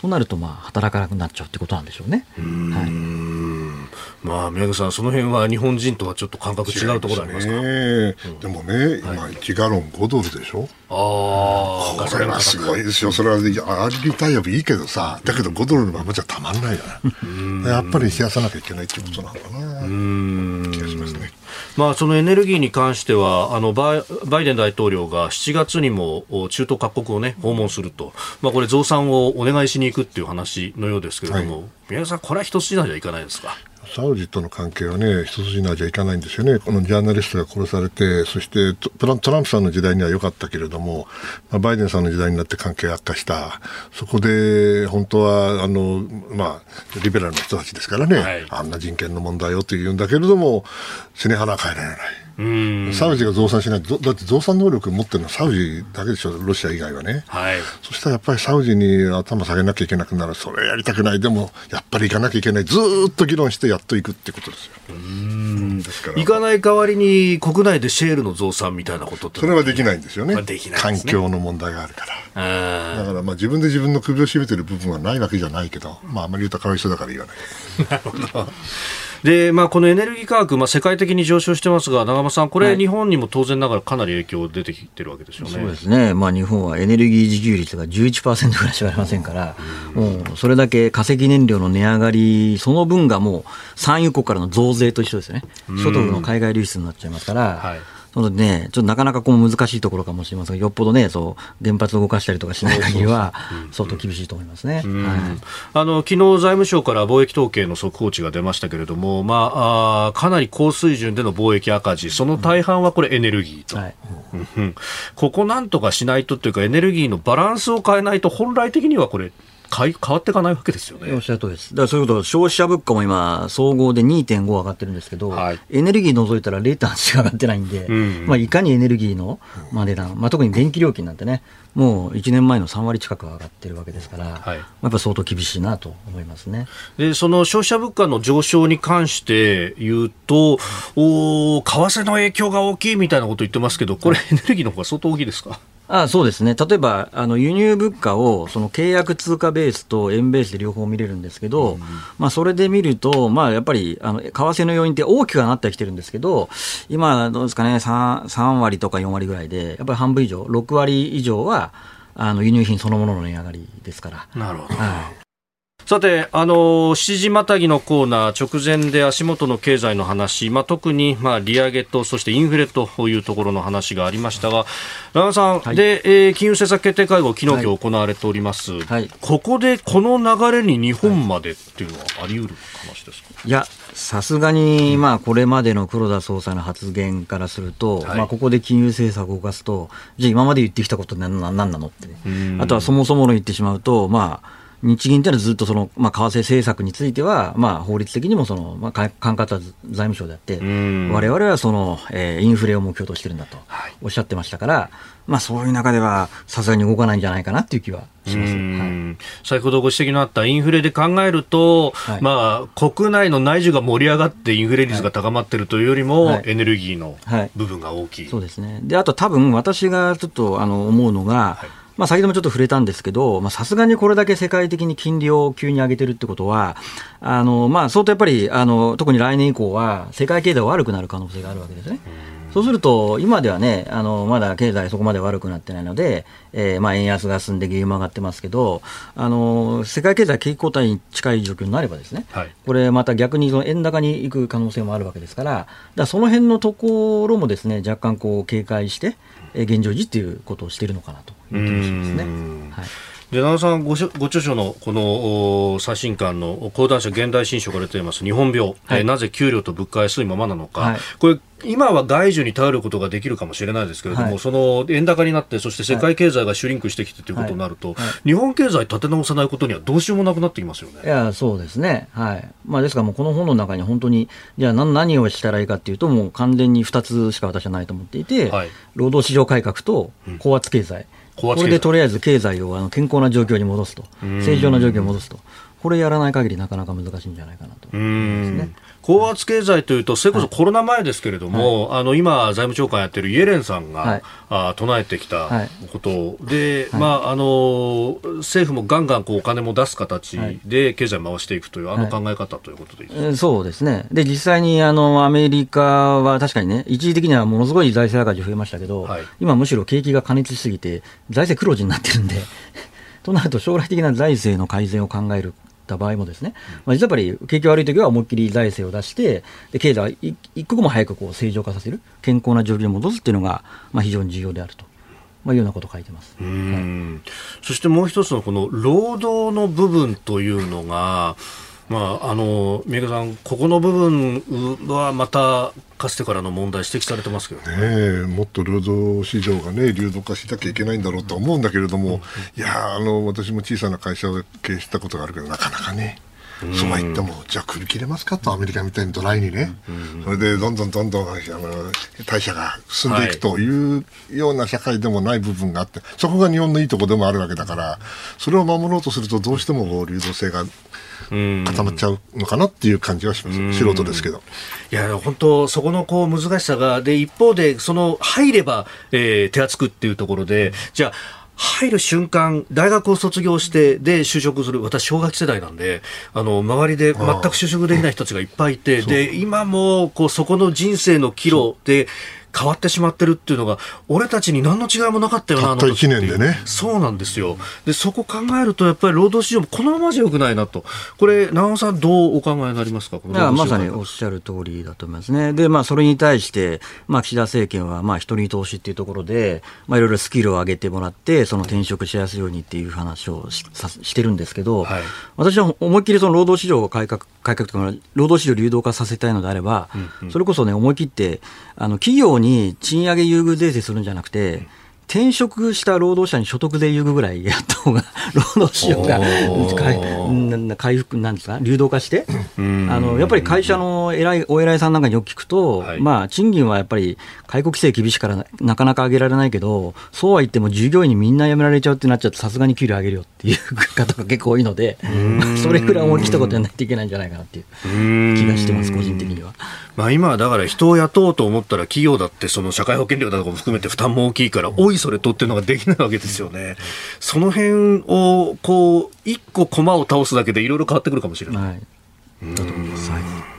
となると、まあ、働かなくなっちゃうってことなんでしょうね。はいまあ、宮口さん、その辺は日本人とはちょっと感覚違うところありますか、ねうん、でもね、今、1ガロン5ドルでしょ？ああ、これはすごいですよ、それは、アーリータイヤもいいけどさ、だけど5ドルのままじゃたまんないじゃない。やっぱり冷やさなきゃいけないってことなのかな。気がしますね。まあ、そのエネルギーに関してはあのバイデン大統領が7月にも中東各国を、ね、訪問すると、まあ、これ増産をお願いしに行くっていう話のようですけれども、はい、宮さん、これは一筋縄じゃいかないですか？サウジとの関係はね、一筋縄じゃいかないんですよね。このジャーナリストが殺されて、そしてトランプさんの時代には良かったけれども、まあ、バイデンさんの時代になって関係悪化した。そこで、本当は、あの、まあ、リベラルな人たちですからね、はい、あんな人権の問題をというんだけれども、背に腹は変えられない。サウジが増産しない。だって増産能力持ってるのはサウジだけでしょ、ロシア以外はね、はい、そしたらやっぱりサウジに頭下げなきゃいけなくなる、それやりたくない、でもやっぱり行かなきゃいけない、ずっと議論してやっと行くってことですよ。うん。行かない代わりに国内でシェールの増産みたいなことってそれはできないんですよね、できない、環境の問題があるから。だからまあ自分で自分の首を絞めてる部分はないわけじゃないけど、まあ、あまり言うとかわいそうだから言わない。*laughs* なるほどで、まあ、このエネルギー価格、まあ、世界的に上昇してますが、長間さん、これ、日本にも当然ながらかなり影響出てきてるわけですよね。そうですね。まあ、日本はエネルギー自給率が11%ぐらいしかありませんから、もう、それだけ化石燃料の値上がり、その分がもう、産油国からの増税と一緒ですね。所得の海外流出になっちゃいますから、はいそのね、ちょっとなかなかこう難しいところかもしれません。が、よっぽどね、そう原発を動かしたりとかしない限りは、相当厳しいと思いますね、はい、あの昨日財務省から貿易統計の速報値が出ましたけれども、まあ、あかなり高水準での貿易赤字、その大半はこれ、エネルギーと、はい、ここなんとかしないとというか、エネルギーのバランスを変えないと、本来的にはこれ、変わっていかないわけですよね。おっしゃるとりです。だからそういうこと消費者物価も今、総合で2.5上がってるんですけど、はい、エネルギー除いたら0.8しか上がってないんで、うん、まあ、いかにエネルギーの、まあ、値段、まあ、特に電気料金なんてね、もう1年前の3割近く上がってるわけですから、はい、やっぱ相当厳しいなと思いますねでその消費者物価の上昇に関して言うと、お為替の影響が大きいみたいなこと言ってますけど、これ、エネルギーの方が相当大きいですか？あそうですね、例えばあの輸入物価をその契約通貨ベースと円ベースで両方見れるんですけど、うん、まあ、それで見ると、まあ、やっぱりあの為替の要因って大きくはなってきてるんですけど、今、どうですかね3、3割とか4割ぐらいで、やっぱり半分以上、6割以上はあの輸入品そのものの値上がりですから。なるほど、はいさて、あの7時またぎのコーナー直前で足元の経済の話、まあ、特に、まあ、利上げとそしてインフレというところの話がありましたが長野さん、はい、で、えー、金融政策決定会合昨日、今日行われております、はい、ここでこの流れに日本までっていうのはあり得る話ですか、いやさすがに、まあ、これまでの黒田総裁の発言からすると、はい、まあ、ここで金融政策を動かすとじゃあ今まで言ってきたこと何ななのって、あとはそもそもの言ってしまうとまあ日銀というのはずっとその、まあ、為替政策については、まあ、法律的にもその、まあ、管轄は財務省であって、われわれはその、えー、インフレを目標としてるんだとおっしゃってましたから、まあ、そういう中ではさすがに動かないんじゃないかなっていう気はします、はい、先ほどご指摘のあったインフレで考えると、はい、まあ、国内の内需が盛り上がってインフレ率が高まっているというよりも、はい、エネルギーの部分が大きい、そうですね。であと多分私がちょっとあの思うのが、まあ、先ほどもちょっと触れたんですけど、さすがにこれだけ世界的に金利を急に上げてるってことは、あのまあ、相当やっぱりあの、特に来年以降は、世界経済悪くなる可能性があるわけですね。そうすると、今ではね、あのまだ経済そこまで悪くなってないので、えー、まあ円安が進んで原油も上がってますけど、あの世界経済景気後退に近い状況になればですね、はい、これまた逆にその円高に行く可能性もあるわけですから、だその辺のところもですね、若干こう警戒して、現状維持ということをしているのかなという気がしますね。はいで奈良さんごご著書のこの最新刊の講談社現代新書から出ています日本病、はい、えなぜ給料と物価安いままなのか、はい、これ今は外需に頼ることができるかもしれないですけれども、はい、その円高になって、そして世界経済がシュリンクしてきてということになると、はい。はい、日本経済立て直さないことにはどうしようもなくなってきますよね。いや、そうですね。はい。まあ、ですからもうこの本の中に本当に、じゃあ何何をしたらいいかっていうと、もう完全に2つしか私はないと思っていて、労働市場改革と高圧経済。うんこれでとりあえず経済をあの健康な状況に戻すと、正常な状況に戻すと、これやらない限りなかなか難しいんじゃないかなと。思いますね。高圧経済というと、それこそコロナ前ですけれども、はい、あの今、財務長官やってるイエレンさんが、はい、あ唱えてきたこと。で、はい、まあ、あの政府もガンガンこうお金も出す形で経済回していくという、あの考え方ということでいいですか、そうですね、で実際にあのアメリカは確かにね、一時的にはものすごい財政赤字増えましたけど、今、むしろ景気が過熱しすぎて、財政黒字になってるんで。*laughs* となると将来的な財政の改善を考えるた場合もですね、まあ、実はやっぱり景気悪い時は思いっきり財政を出して、で経済を一刻も早くこう正常化させる、健康な状況に戻すっていうのが、まあ、非常に重要であると。まあ、いうようなことを書いてます、はい、そしてもう一つのこの労働の部分というのが、まあ、あの三宅さん、ここの部分はまたかつてからの問題、指摘されてますけどね、ね、もっと労働市場が、ね、流動化しなきゃいけないんだろうと思うんだけれども、いやあの私も小さな会社を経営したことがあるけど、なかなかね。そうは言っても、じゃあ首切れますかと、アメリカみたいにドライにね、それでどんどんどんどんあの代謝が進んでいくというような社会でもない部分があって、そこが日本のいいところでもあるわけだから、それを守ろうとすると、どうしても流動性が固まっちゃうのかなっていう感じはします、素人ですけど。いや、本当、そこのこう難しさが、で、一方で、その入れば、えー、手厚くっていうところで、じゃあ、入る瞬間、大学を卒業して、で、就職する。私、小学世代なんで、あの、周りで全く就職できない人たちがいっぱいいて、で、今も、こう、そこの人生の岐路で、変わってしまってるっていうのが、俺たちに何の違いもなかったよな、たった1年でね。そうなんですよ。で、そこ考えると、やっぱり労働市場もこのままじゃよくないなと。これ、長尾さん、どうお考えになりますか？いや、まさにおっしゃる通りだと思いますね。で、まあ、それに対して、まあ、岸田政権は、まあ、人に投資っていうところで、まあ、いろいろスキルを上げてもらって、その転職しやすいようにっていう話をししてるんですけど、はい、私は思いっきりその労働市場を改革、改革とか、労働市場を流動化させたいのであれば、うんうん、それこそね、思い切って、あの、企業に賃上げ優遇税制するんじゃなくて、転職した労働者に所得税優遇ぐらいやった方が、労働市場が回回復なんですか、流動化して、あのやっぱり会社の偉いお偉いさんなんかによく聞くと、はい、まあ、賃金はやっぱり解雇規制厳しいからなかなか上げられないけど、そうは言っても従業員にみんな辞められちゃうってなっちゃうと、さすがに給料上げるよっていう方が結構多いので、*laughs* それぐらい思い切ったことやらないといけないんじゃないかなっていう気がしてます、個人的には。まあ、今だから人を雇おうと思ったら企業だってその社会保険料とかも含めて負担も大きいから、おいそれとっていうのができないわけですよね。その辺をこう一個駒を倒すだけでいろいろ変わってくるかもしれない。はい、だと思います。はい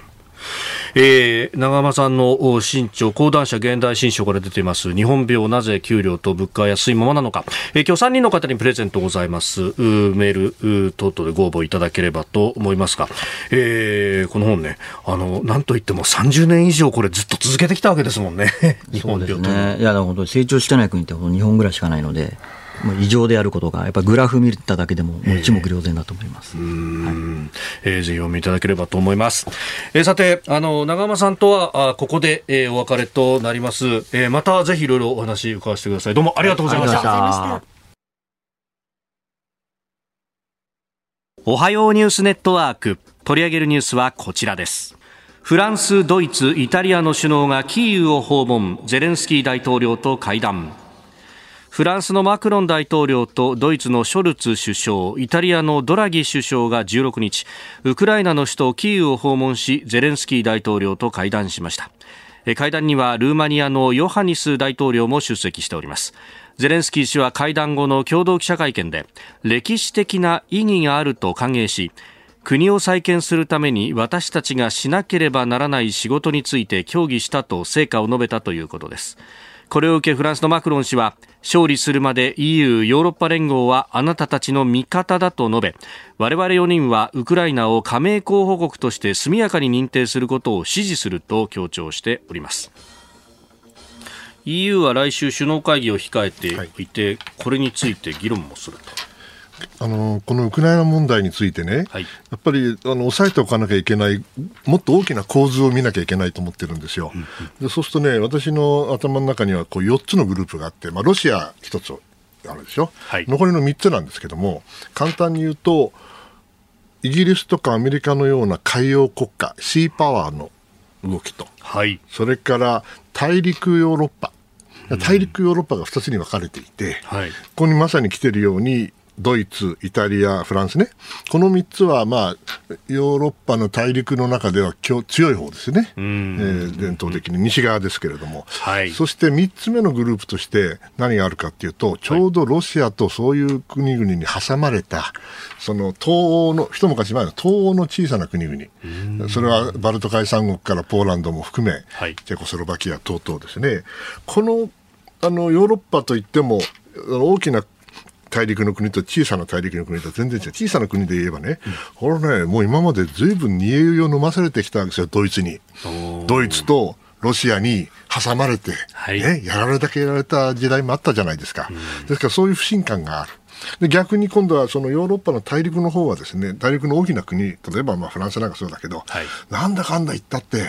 えー、長間さんの新潮講談社現代新書から出ています日本病なぜ給料と物価安いままなのか、えー、今日3人の方にプレゼントございます。メール等々でご応募いただければと思いますが、えー、この本ねあのなんといっても30年以上これずっと続けてきたわけですもんね。日本病とねいや本当に成長してない国って日本ぐらいしかないので異常であることが、やっぱりグラフ見ただけでも、もう一目瞭然だと思います。えー、はいえー、ぜひお読みいただければと思います。えー、さて、あの、長間さんとは、あここで、えー、お別れとなります。えー、またぜひいろいろお話伺わせてください。どうもありがとうございました。おはようニュースネットワーク。取り上げるニュースはこちらです。フランス、ドイツ、イタリアの首脳がキーウを訪問、ゼレンスキー大統領と会談。フランスのマクロン大統領とドイツのショルツ首相、イタリアのドラギ首相が16日、ウクライナの首都キーウを訪問し、ゼレンスキー大統領と会談しました。会談にはルーマニアのヨハニス大統領も出席しております。ゼレンスキー氏は会談後の共同記者会見で、歴史的な意義があると歓迎し、国を再建するために私たちがしなければならない仕事について協議したと成果を述べたということです。これを受けフランスのマクロン氏は勝利するまで EU= ヨーロッパ連合はあなたたちの味方だと述べ我々4人はウクライナを加盟候補国として速やかに認定することを支持すると強調しております。EU は来週首脳会議を控えていて、はい、これについて議論もするとあのこのウクライナ問題についてね、はい、やっぱりあの抑えておかなきゃいけない、もっと大きな構図を見なきゃいけないと思ってるんですよ。うんうん、でそうするとね、私の頭の中にはこう4つのグループがあって、まあ、ロシア1つあるでしょ、はい、残りの3つなんですけども、簡単に言うと、イギリスとかアメリカのような海洋国家、シーパワーの動きと、はい、それから大陸ヨーロッパ、大陸ヨーロッパが2つに分かれていて、はい、ここにまさに来ているように、ドイツ、イタリア、フランスね、この3つは、まあ、ヨーロッパの大陸の中では強い方ですね、えー、伝統的に。西側ですけれども、はい、そして3つ目のグループとして何があるかというと、ちょうどロシアとそういう国々に挟まれた、その東欧の、一昔前の東欧の小さな国々、それはバルト海三国からポーランドも含め、はい、チェコスロバキア等々ですね、このあのヨーロッパといっても、大きな大陸の国と小さな大陸の国と全然違う。小さな国で言えばね、これね、もう今までずいぶん煮え湯を飲まされてきたわけですよ、ドイツに。ドイツとロシアに挟まれて、はい、ね、やられだけやられた時代もあったじゃないですか。ですからそういう不信感がある。で逆に今度はそのヨーロッパの大陸の方はですね大陸の大きな国例えばまあフランスなんかそうだけど、はい、なんだかんだ言ったって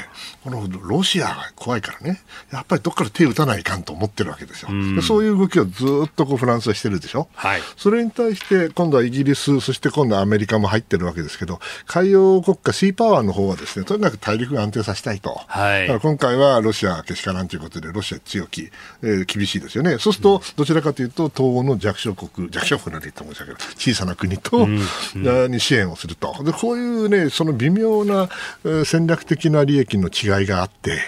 このロシアが怖いからねやっぱりどっから手を打たないかんと思ってるわけですよ、うそういう動きをずっとこうフランスはしてるでしょ、はい、それに対して今度はイギリスそして今度はアメリカも入ってるわけですけど海洋国家シーパワーの方はですねとにかく大陸が安定させたいと、はい、だから今回はロシアけしからんということでロシア強気、えー、厳しいですよね。そうするとどちらかというと東欧の弱小国弱小国なんて言った申し訳ない小さな国と、に支援をすると。でこういうねその微妙な戦略的な利益の違いがあって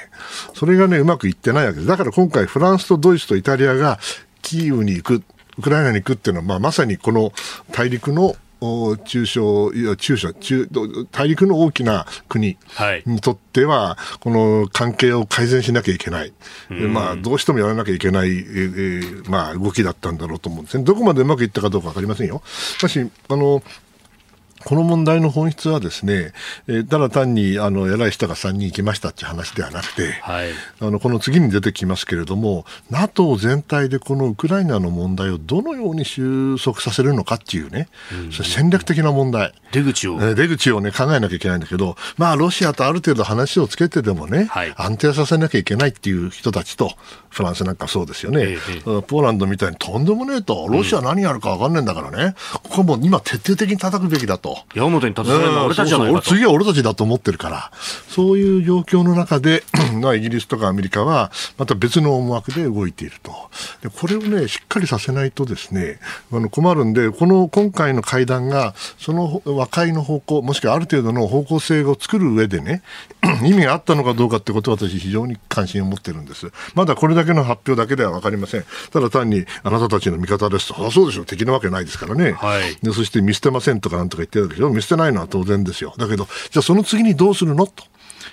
それがねうまくいってないわけです。だから今回フランスとドイツとイタリアがキーウに行くウクライナに行くっていうのは、まあ、まさにこの大陸の中小、いや中小中、大陸の大きな国にとっては、この関係を改善しなきゃいけない、まあ、どうしてもやらなきゃいけない、えー、まあ、動きだったんだろうと思うんですね。どこまでうまくいったかどうか分かりませんよ。しかし、あの、この問題の本質はですね、えー、ただ単にあの偉い人が3人行きましたっていう話ではなくて、はい、あのこの次に出てきますけれども NATO 全体でこのウクライナの問題をどのように収束させるのかっていうね、うん、戦略的な問題。出口を、えー、出口を、ね、考えなきゃいけないんだけど、まあ、ロシアとある程度話をつけてでもね、はい、安定させなきゃいけないっていう人たちとフランスなんかそうですよね、えー、ポーランドみたいにとんでもねえとロシア何やるか分かんないんだからね、うん、ここも今徹底的に叩くべきだと。矢面に立たされるのは俺たちじゃないかと、次は俺たちだと思ってるから、そういう状況の中で、*clears throat* イギリスとかアメリカは、また別の思惑で動いていると。でこれをね、しっかりさせないとですね、あの困るんで、この今回の会談が、その和解の方向、もしくはある程度の方向性を作る上でね、*clears throat* 意味があったのかどうかってことは私非常に関心を持ってるんです。まだこれだけの発表だけでは分かりません。ただ単にあなたたちの味方ですと、あそうでしょ、敵なわけないですからね。はい、でそして見捨てませんとかなんとか言ってるわけでしょ？見捨てないのは当然ですよ。だけど、じゃあその次にどうするの？と。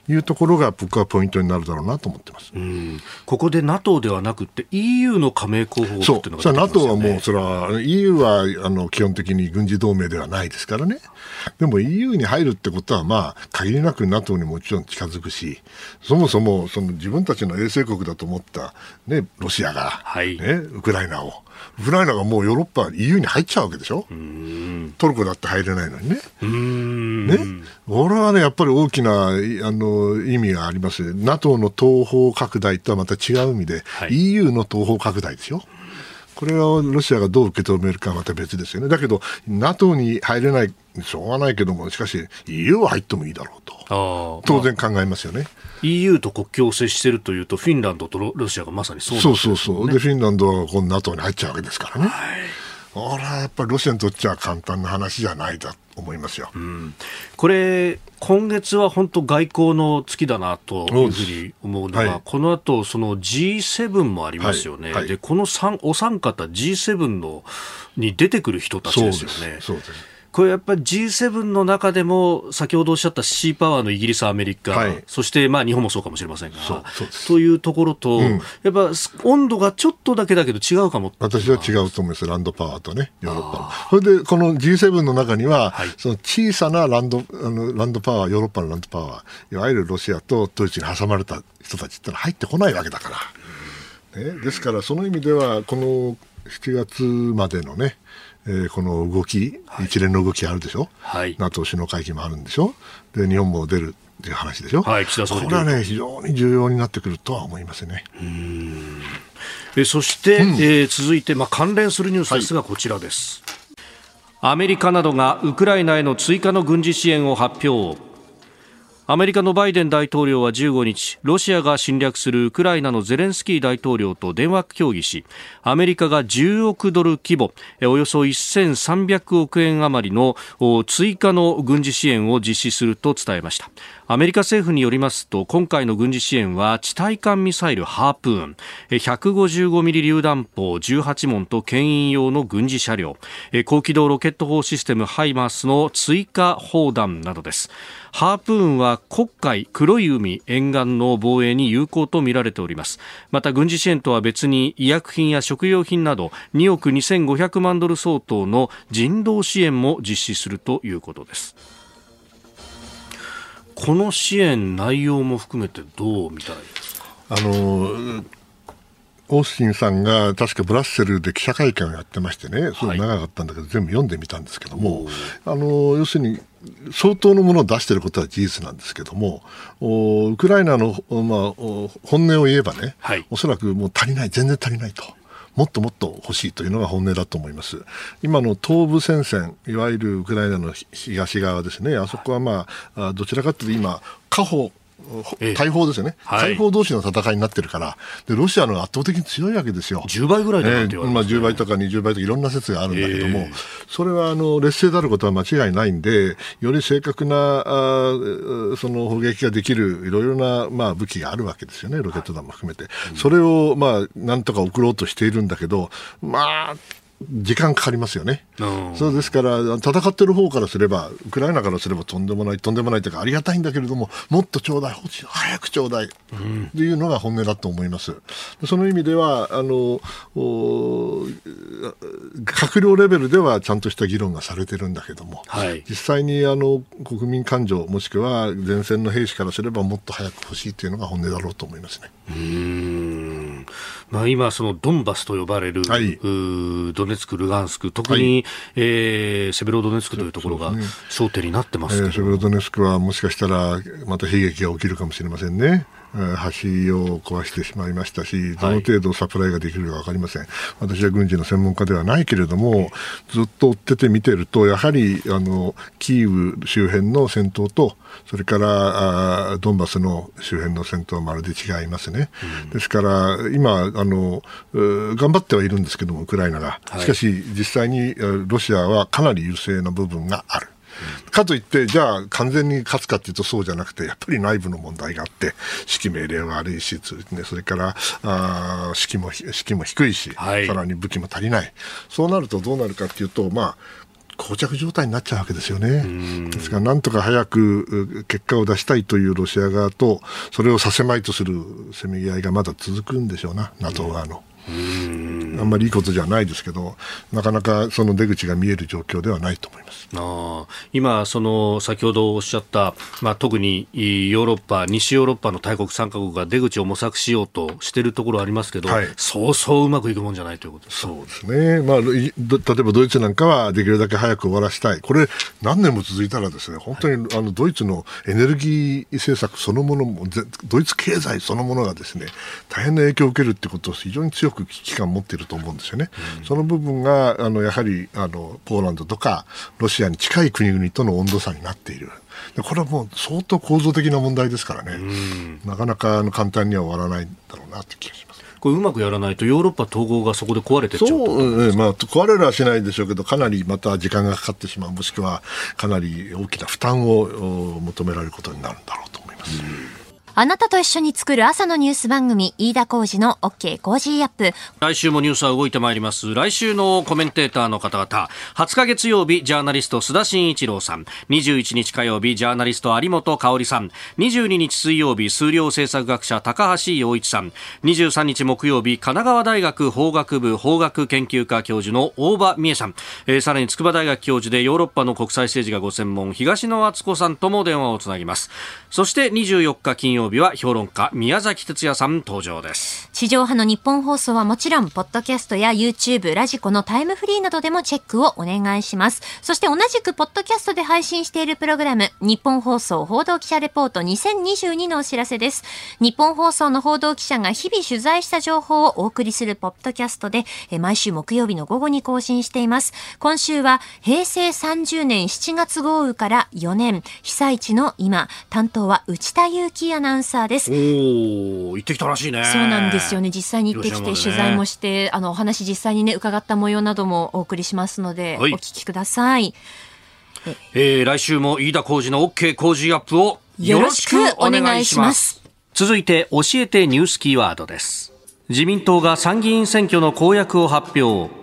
いうところが僕はポイントになるだろうなと思ってます。ここで NATO ではなくて EU の加盟候補っていうのがね、NATO はもうそれは EU はあの基本的に軍事同盟ではないですからね。でも EU に入るってことはまあ限りなく NATO にもちろん近づくし、そもそもその自分たちの衛星国だと思ったねロシアが、はい、ねウクライナを。ウクライナがもうヨーロッパ、EU に入っちゃうわけでしょ、トルコだって入れないのにね。ね？俺はね、やっぱり大きなあの意味があります、NATO の東方拡大とはまた違う意味で、はい、EU の東方拡大ですよ。これをロシアがどう受け止めるかはまた別ですよね。だけど、NATO に入れない、しょうがないけども、しかし EU は入ってもいいだろうと、当然考えますよね。EU と国境を接しているというと、フィンランドとロシアがまさにそうね、そうそうそう。で、フィンランドはこの NATO に入っちゃうわけですからね。はい俺はやっぱりロシアにとっちゃ簡単な話じゃないだと思いますよ、うん、これ、今月は本当、外交の月だなというふうに思うのが、はい、この後その G7 もありますよね、はい。はい、でこのお三方、G7 のに出てくる人たちですよね。そうですこれやっぱり G7 の中でも、先ほどおっしゃったシーパワーのイギリス、アメリカ、はい、そしてまあ日本もそうかもしれませんが、というところと、うん、やっぱ温度がちょっとだけだけど違うかも私は違うと思います、ランドパワーとね、ヨーロッパ。それで、この G7 の中には、はい、その小さなランドあのランドパワー、ヨーロッパのランドパワー、いわゆるロシアとドイツに挟まれた人たちってのは入ってこないわけだから。ね、ですから、その意味では、この7月までのね、えー、この動き、はい、一連の動きあるでしょ、はい、NATO 首脳会議もあるんでしょ、で日本も出るっていう話でしょ、はい、岸田総理。これはね、非常に重要になってくるとは思いますね。えそして、うん、えー、続いて、まあ、関連するニュースですが、こちらです。アメリカなどがウクライナへの追加の軍事支援を発表。アメリカのバイデン大統領は15日ロシアが侵略するウクライナのゼレンスキー大統領と電話協議しアメリカが10億ドル規模およそ1300億円余りの追加の軍事支援を実施すると伝えました。アメリカ政府によりますと今回の軍事支援は地対艦ミサイルハープーン155ミリ榴弾砲18門と牽引用の軍事車両高機動ロケット砲システムハイマースの追加砲弾などです。ハープーンは黒海黒い海沿岸の防衛に有効とみられております。また軍事支援とは別に医薬品や食料品など2億2500万ドル相当の人道支援も実施するということです。この支援内容も含めてどう見たらいいですか？あのオースティンさんが確かブラッセルで記者会見をやってましてね、すごい長かったんだけど、はい、全部読んでみたんですけども、あの要するに相当のものを出していることは事実なんですけども、ウクライナの、まあ、本音を言えばね、はい、おそらくもう足りない、全然足りないと。もっともっと欲しいというのが本音だと思います。今の東部戦線、いわゆるウクライナの東側ですね、あそこはまあ、どちらかというと今、下方大砲ですよね、はい、大砲同士の戦いになってるから、でロシアの圧倒的に強いわけですよ。10倍ぐらいだなって言われま、ね、えー、まあ、10倍とか20倍とかいろんな説があるんだけども、えー、それはあの劣勢であることは間違いないんで、より正確なあその砲撃ができるいろいろな、まあ、武器があるわけですよね、ロケット弾も含めて。はい、それを、まあ、なんとか送ろうとしているんだけど、まあ、時間かかりますよね。うんそうですから、戦ってる方からすれば、ウクライナからすればとんでもない、とんでもないというか、ありがたいんだけれども、もっとちょうだい、早くちょうだい、っていうのが本音だと思います。その意味では、あの、お閣僚レベルではちゃんとした議論がされてるんだけども、はい実際にあの国民感情、もしくは前線の兵士からすれば、もっと早く欲しいというのが本音だろうと思いますね。うーんまあ、今、そのドンバスと呼ばれる、はい。ドネツク、ルガンスク、特に、えーセベロドネツクというところが焦点になってまえすけど、ーセベロドネスクはもしかしたらまた悲劇が起きるかもしれませんね。えー橋を壊してしまいましたし、どの程度サプライができるか分かりません、私は軍事の専門家ではないけれども、ずっと追ってて見てると、やはりあのキーウ周辺の戦闘と、それからあードンバスの周辺の戦闘はまるで違いますね。ですから、今あの、頑張ってはいるんですけども、ウクライナが。はいしかし、実際にえーロシアはかなり優勢な部分がある。かといって、じゃあ完全に勝つかというとそうじゃなくて、やっぱり内部の問題があって、指揮命令は悪いし、それからあー士気もひ士気も低いし、はいさらに武器も足りない、そうなるとどうなるかというと、まあ、膠着状態になっちゃうわけですよね。ですから、なんとか早くう結果を出したいというロシア側と、それをさせまいとするせめぎ合いがまだ続くんでしょうな、NATO 側の。あんまりいいことじゃないですけど、なかなかその出口が見える状況ではないと思います。ああ。今、その先ほどおっしゃった、まあ、特にヨーロッパ、西ヨーロッパの大国3カ国が出口を模索しようとしているところありますけど、はい。そうそううまくいくもんじゃないということ。ですか。そうですね、まあ、例えばドイツなんかはできるだけ早く終わらしたい、これ、何年も続いたら、ですね本当にあのドイツのエネルギー政策そのものも、ぜドイツ経済そのものがですね大変な影響を受けるということを非常に強く危機感を持っていると思うんですよね。その部分があのやはりあのポーランドとかロシアに近い国々との温度差になっている。でこれはもう相当構造的な問題ですからね、なかなかあの簡単には終わらないんだろうなという気がします。これうまくやらないとヨーロッパ統合がそこで壊れてっちゃうまあ、壊れるはしないでしょうけど、かなりまた時間がかかってしまう、もしくはかなり大きな負担をお求められることになるんだろうと思います。あなたと一緒に作る朝のニュース番組、飯田浩司の OK コージーアップ。来週もニュースは動いてまいります。来週のコメンテーターの方々、20日月曜日、ジャーナリスト須田慎一郎さん、21日火曜日、ジャーナリスト有本香さん、22日水曜日、数量政策学者高橋洋一さん、23日木曜日、神奈川大学法学部法学研究科教授の大場美恵さん、えーさらに筑波大学教授でヨーロッパの国際政治がご専門、東野敦子さんとも電話をつなぎます。そして24日金曜曜日は評論家、宮崎哲也さん登場です。地上波の日本放送はもちろん、ポッドキャストや YouTube、ラジコのタイムフリーなどでもチェックをお願いします。そして同じくポッドキャストで配信しているプログラム、日本放送報道記者レポート2022のお知らせです。日本放送の報道記者が日々取材した情報をお送りするポッドキャストで、え毎週木曜日の午後に更新しています。今週は平成30年7月豪雨から4年、被災地の今、担当は内田祐樹アナウンサーです。おー、行ってきたらしいね。そうなんですよね。実際に行ってきて、取材もして、あの、お話実際にね、伺った模様などもお送りしますので、はいお聞きください。えー来週も飯田浩二の OK 工事アップをよろしくお願いします。続いて教えてニュースキーワードです。自民党が参議院選挙の公約を発表。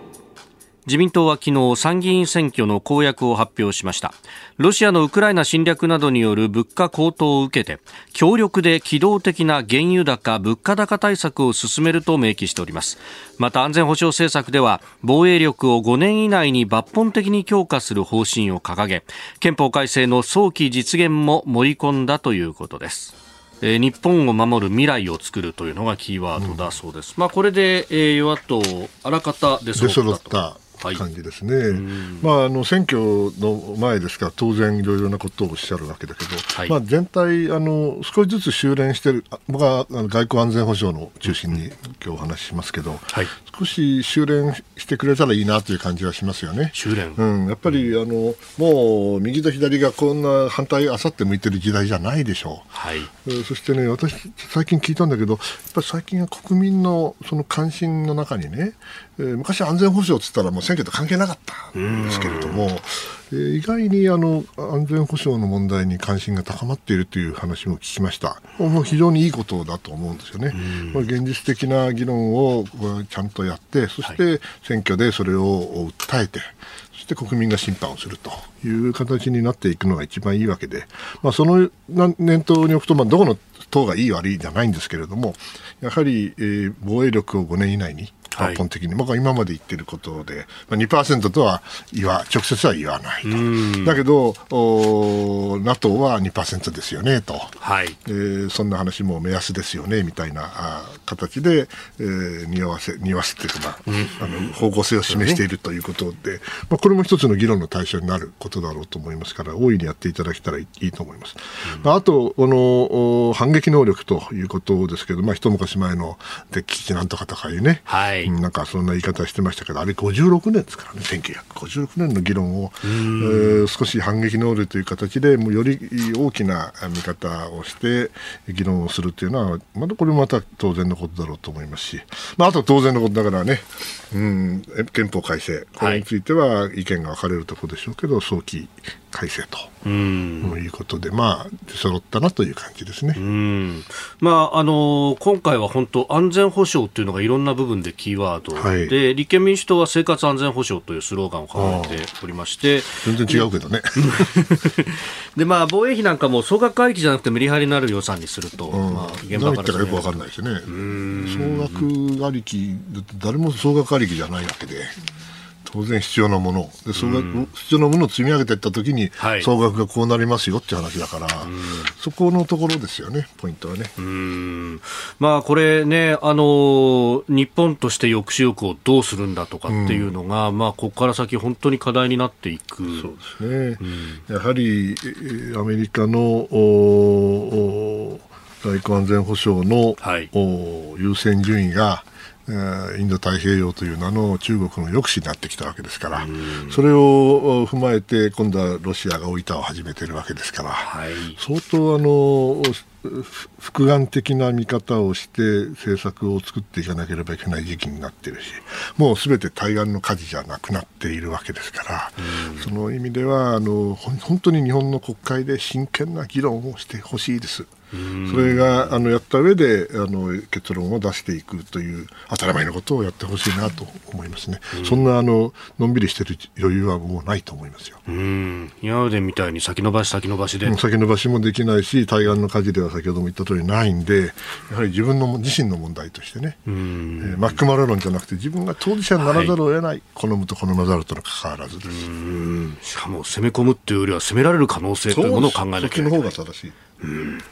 自民党は昨日参議院選挙の公約を発表しましたロシアのウクライナ侵略などによる物価高騰を受けて強力で機動的な原油高物価高対策を進めると明記しておりますまた安全保障政策では防衛力を5年以内に抜本的に強化する方針を掲げ憲法改正の早期実現も盛り込んだということですえ日本を守る未来を作るというのがキーワードだそうです。まあこれで、え与野党あらかた出揃った。感じですね、まあ、あの選挙の前ですから、当然いろいろなことをおっしゃるわけだけど、はい。まあ、全体あの、少しずつ修練してる、あ僕はあの外交安全保障の中心に今日お話ししますけど、はい。少し修練してくれたらいいなという感じはしますよね。修練。うん、やっぱりあのもう右と左がこんな反対あさって向いてる時代じゃないでしょう。はい。えーそしてね、私、最近聞いたんだけど、やっぱり最近は国民のその関心の中にね、えー昔安全保障って言ったらもう選挙と関係なかったんですけれども、えー、意外にあの安全保障の問題に関心が高まっているという話も聞きました。もう非常にいいことだと思うんですよね。まあ、現実的な議論をちゃんとやって、そして選挙でそれを訴えて、そして国民が審判をするという形になっていくのが一番いいわけで、まあ、その念頭に置くと、まあ、どこの党がいい悪いじゃないんですけれども、やはり、えー、防衛力を5年以内に抜本的に、僕は今まで言ってることで、まあ、2%とは言わ直接は言わないと、だけどお NATO は2%ですよねと、はい。えー、そんな話も目安ですよねみたいなあ形で、えー、匂わせ匂わせっていうか、まあ、うん、あの方向性を示しているということで、ね、まあ、これも一つの議論の対象になることだろうと思いますから、大いにやっていただけたらいいと思います。うん、まあ、あとこの反撃能力ということですけど、まあ、一昔前の敵基地なんとかとかいうね、はい。なんかそんな言い方してましたけど、あれ56年ですからね、1956年の議論を、えー、少し反撃能力という形で、もうより大きな見方をして議論をするというのは、またこれもまた当然のことだろうと思いますし、まあ、あと当然のことながらね、うん、憲法改正、これについては意見が分かれるところでしょうけど、早期改正ということで、まあ、揃ったなという感じですね。まあ、あの今回は本当、安全保障というのがいろんな部分でキーワード、はい、で、立憲民主党は生活安全保障というスローガンを掲げておりまして、全然違うけどね。*laughs* で、まあ、防衛費なんかも総額回帰じゃなくてメリハリのある予算にすると、うん、まあ、現場から、ね、よくわかんないですね。総額ありき、誰も総額ありきじゃないわけで。当然必要なもの。でそれが必要なものを積み上げていったときに、総額がこうなりますよって話だから、そこのところですよね、ポイントはね。まあ、これね、あの日本として抑止力をどうするんだとかっていうのが、まあ、ここから先、本当に課題になっていく。そうですね、やはりアメリカの外交安全保障の、はい、優先順位がインド太平洋という名の中国の抑止になってきたわけですから、それを踏まえて今度はロシアが置いたを始めているわけですから、はい、相当あの複眼的な見方をして政策を作っていかなければいけない時期になっているしもうすべて対岸の火事じゃなくなっているわけですから、その意味ではあの本当に日本の国会で真剣な議論をしてほしいです。それがあのやった上であの結論を出していくという当たり前のことをやってほしいなと思いますね、そんなあののんびりしてる余裕はもうないと思いますよ。うん。今までみたいに先延ばし先延ばしで、先延ばしもできないし対岸の火事では先ほども言った通りないんでやはり自分の自身の問題としてね、えー、マックマラロンじゃなくて自分が当事者にならざるを得ない、はい、好むと好まざるとの関わらずです。しかも攻め込むっていうよりは攻められる可能性というものを考えなきゃいけない。の方が正しい、うん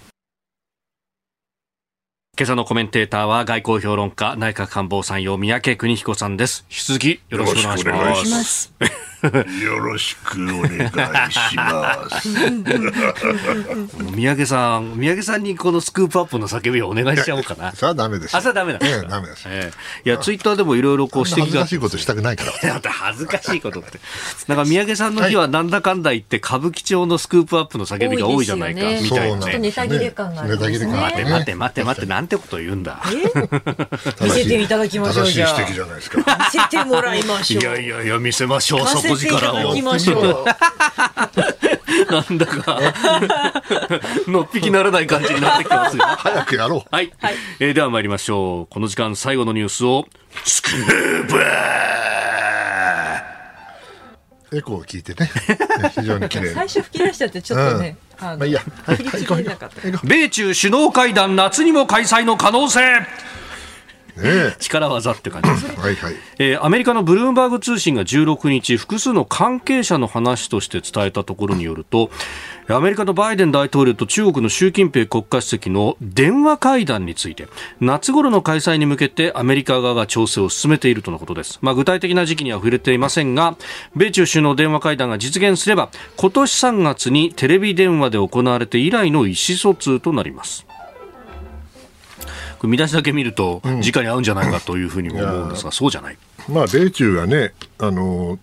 今朝のコメンテーターは外交評論家内閣官房参与三宅邦彦さんです。引き続きよろしくお願いします。よろしくお願いします。*laughs* 三宅さん、三宅さんにこのスクープアップの叫びをお願いしちゃおうかな。*laughs* さあダメです。あ、さあダメだ。ええ、ダメです。ええ、いや、ツイッターでもいろいろこう指摘が。恥ずかしいことしたくないから。*laughs* 恥ずかしいことって。なんか三宅さんの日はなんだかんだ言って歌舞伎町のスクープアップの叫びが多いじゃないか、みたいな、ね。ちょっとネタ切れ感がある、ね。ネタ切れ感、待って待って待って待って、なんてこと言うんだ。見せていただきましょう。じゃあ。じゃないですか。見せてもらいましょう。いやいやいや、見せましょう、底力を。ましょう。*laughs* なんだか、のっぴきならない感じになってきますよ。*laughs* 早くやろう。はい。はい、えー、では参りましょう。この時間最後のニュースを、スクープエコーを聞いてね。非常に綺麗。最初吹き出しちゃって、ちょっとね。うん、あの、まあ、いいや。米中首脳会談夏にも開催の可能性。ね、力技って感じです、はいはい。えー、アメリカのブルームバーグ通信が16日複数の関係者の話として伝えたところによるとアメリカのバイデン大統領と中国の習近平国家主席の電話会談について夏頃の開催に向けてアメリカ側が調整を進めているとのことです、まあ、具体的な時期には触れていませんが米中首脳電話会談が実現すれば今年3月にテレビ電話で行われて以来の意思疎通となります見出しだけ見ると、直に合うんじゃないかというふうにも思うんですが、そうじゃない。まあ、米中がね、あの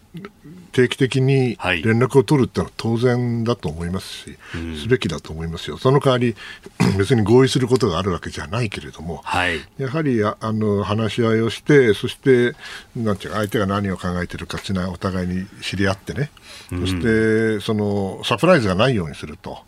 定期的に連絡を取るってのは当然だと思いますし、はい、すべきだと思いますよ。その代わり、*clears throat* 別に合意することがあるわけじゃないけれども、はい、やはりあの話し合いをして、そして、なんていうか、相手が何を考えているかお互いに知り合ってね、そして、その、サプライズがないようにすると。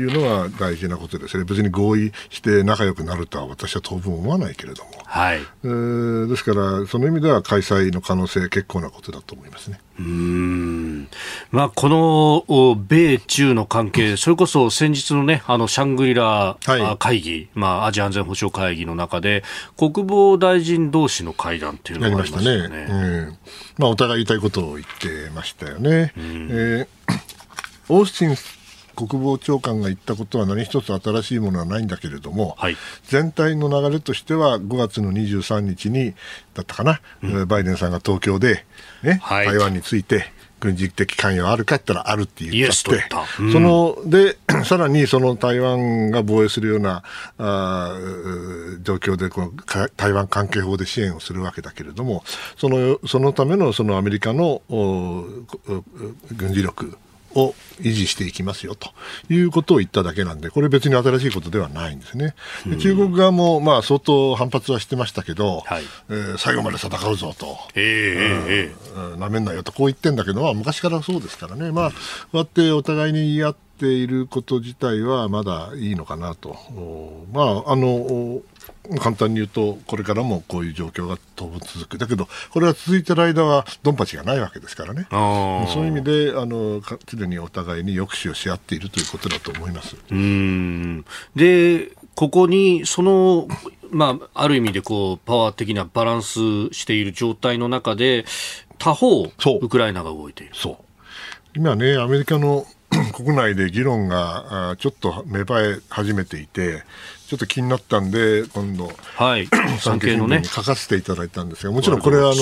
いうのは大事なことですね。別に合意して仲良くなるとは私は当分思わないけれども。はい。えー、ですから、その意味では開催の可能性結構なことだと思いますね。うん。まあ、この米中の関係、それこそ先日のね、あの、シャングリラ会議、はい、まあ、アジア安全保障会議の中で、国防大臣同士の会談っていうのがありましたね。ね。うん。まあ、お互い言いたいことを言ってましたよね。うん、えー、*clears throat* オースティン国防長官が言ったことは何一つ新しいものはないんだけれども、はい、全体の流れとしては5月の23日にだったかな、うん、バイデンさんが東京で、ね、はい、台湾について軍事的関与あるかって言ったらあるって。言っちゃって、うん、そので *clears throat* さらにその台湾が防衛するようなあ状況でこの台湾関係法で支援をするわけだけれどもそのそのためのそのアメリカの軍事力を維持していきますよということを言っただけなんで、これ別に新しいことではないんですね。で中国側もまあ相当反発はしてましたけど、はい、えー、最後まで戦うぞと、えー、うん、なめんなよとこう言ってんだけど、まあ、昔からそうですからね、まあ、こうやってお互いに言い合っていること自体はまだいいのかなと。まああの簡単に言うと、これからもこういう状況が当分続く。だけど、これは続いてる間は、ドンパチがないわけですからね。そういう意味で、あの、すでにお互いに抑止をし合っているということだと思います。うんで、ここに、その、まあ、ある意味でこう、パワー的なバランスしている状態の中で、他方、ウクライナが動いている。そう。今ね、アメリカの *coughs* 国内で議論がちょっと芽生え始めていて、ちょっと気になったんで、今度、はい、*clears throat* 産経のね、書かせていただいたんですが、もちろんこれはあ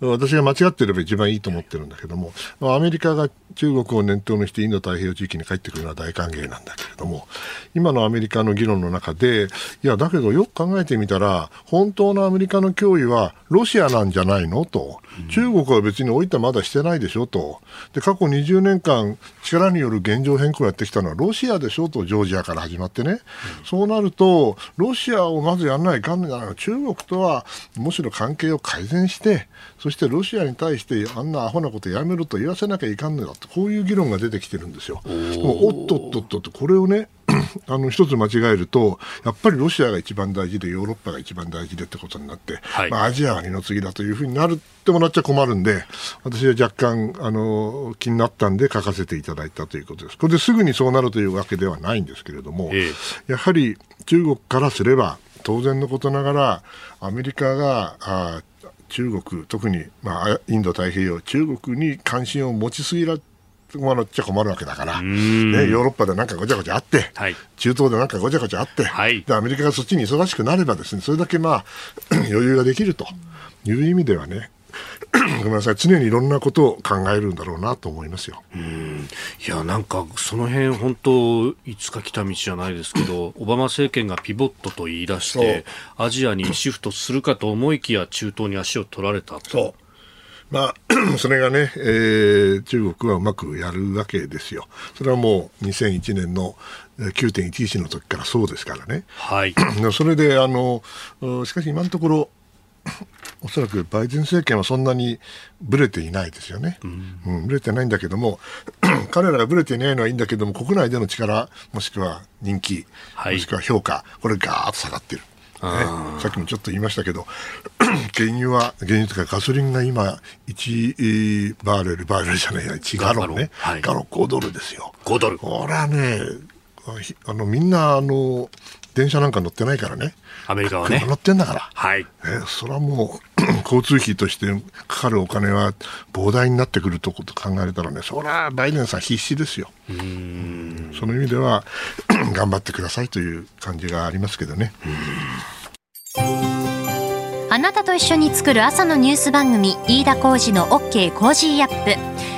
の、私が間違っていれば一番いいと思ってるんだけども、アメリカが中国を念頭にしてインド太平洋地域に帰ってくるのは大歓迎なんだけれども、今のアメリカの議論の中で、いや、だけどよく考えてみたら、本当のアメリカの脅威はロシアなんじゃないのと、中国は別に置いたまだしてないでしょと、で過去20年間、力による現状変更をやってきたのはロシアでしょと、ジョージアから始まってね、そうなると、ロシアをまずやらないかんない中国とはむしろ関係を改善して、そしてロシアに対してあんなアホなことやめろと言わせなきゃいかんのだと、こういう議論が出てきてるんですよ。おっとっとっとって、これをね、*clears throat* あの一つ間違えると、やっぱりロシアが一番大事で、ヨーロッパが一番大事でってことになって、はい、まあ、アジアが二の次だというふうになるってもらっちゃ困るんで、私は若干あの気になったんで書かせていただいたということです。これですぐにそうなるというわけではないんですけれども、ええ、やはり中国からすれば、当然のことながら、アメリカがあ中国、特に、まあ、インド太平洋、中国に関心を持ちすぎら困っちゃ困るわけだから、ね、ヨーロッパでなんかごちゃごちゃあって、はい、中東でなんかごちゃごちゃあって、はい、でアメリカがそっちに忙しくなればですねそれだけまあ *clears throat* 余裕ができると。いう意味ではね *clears throat* ごめんなさい常にいろんなことを考えるんだろうなと思いますよ。うん。いやなんかその辺本当いつか来た道じゃないですけど *laughs* オバマ政権がピボットと言い出してアジアにシフトするかと思いきや中東に足を取られたそうまあ、*clears throat* それがね、えー、中国はうまくやるわけですよ。それはもう2001年の9.11の時からそうですからね。はい。*clears throat* それで、あの、しかし今のところ、*clears throat* おそらくバイデン政権はそんなにぶれていないですよね。うん、うん、ぶれてないんだけども、彼らがぶれていないのはいいんだけども、国内での力、もしくは人気、はい、もしくは評価、これガーッと下がってる。ね、さっきもちょっと言いましたけど、*clears throat* 原油は、原油というかガソリンが今、1バーレル、バーレルじゃないや、1ガロンね、はい、ガロン5ドルですよ。5ドル。これはね、あのみんなあの電車なんか乗ってないからね。アメリカはね。乗ってんだから。はい。えそれはもう、*clears throat* 交通費としてかかるお金は膨大になってくるとこと考えたらね、そりゃバイデンさん必死ですよ。うんその意味では、*clears throat* 頑張ってくださいという感じがありますけどね。あなたと一緒に作る朝のニュース番組、飯田浩司の OK コージーアップ。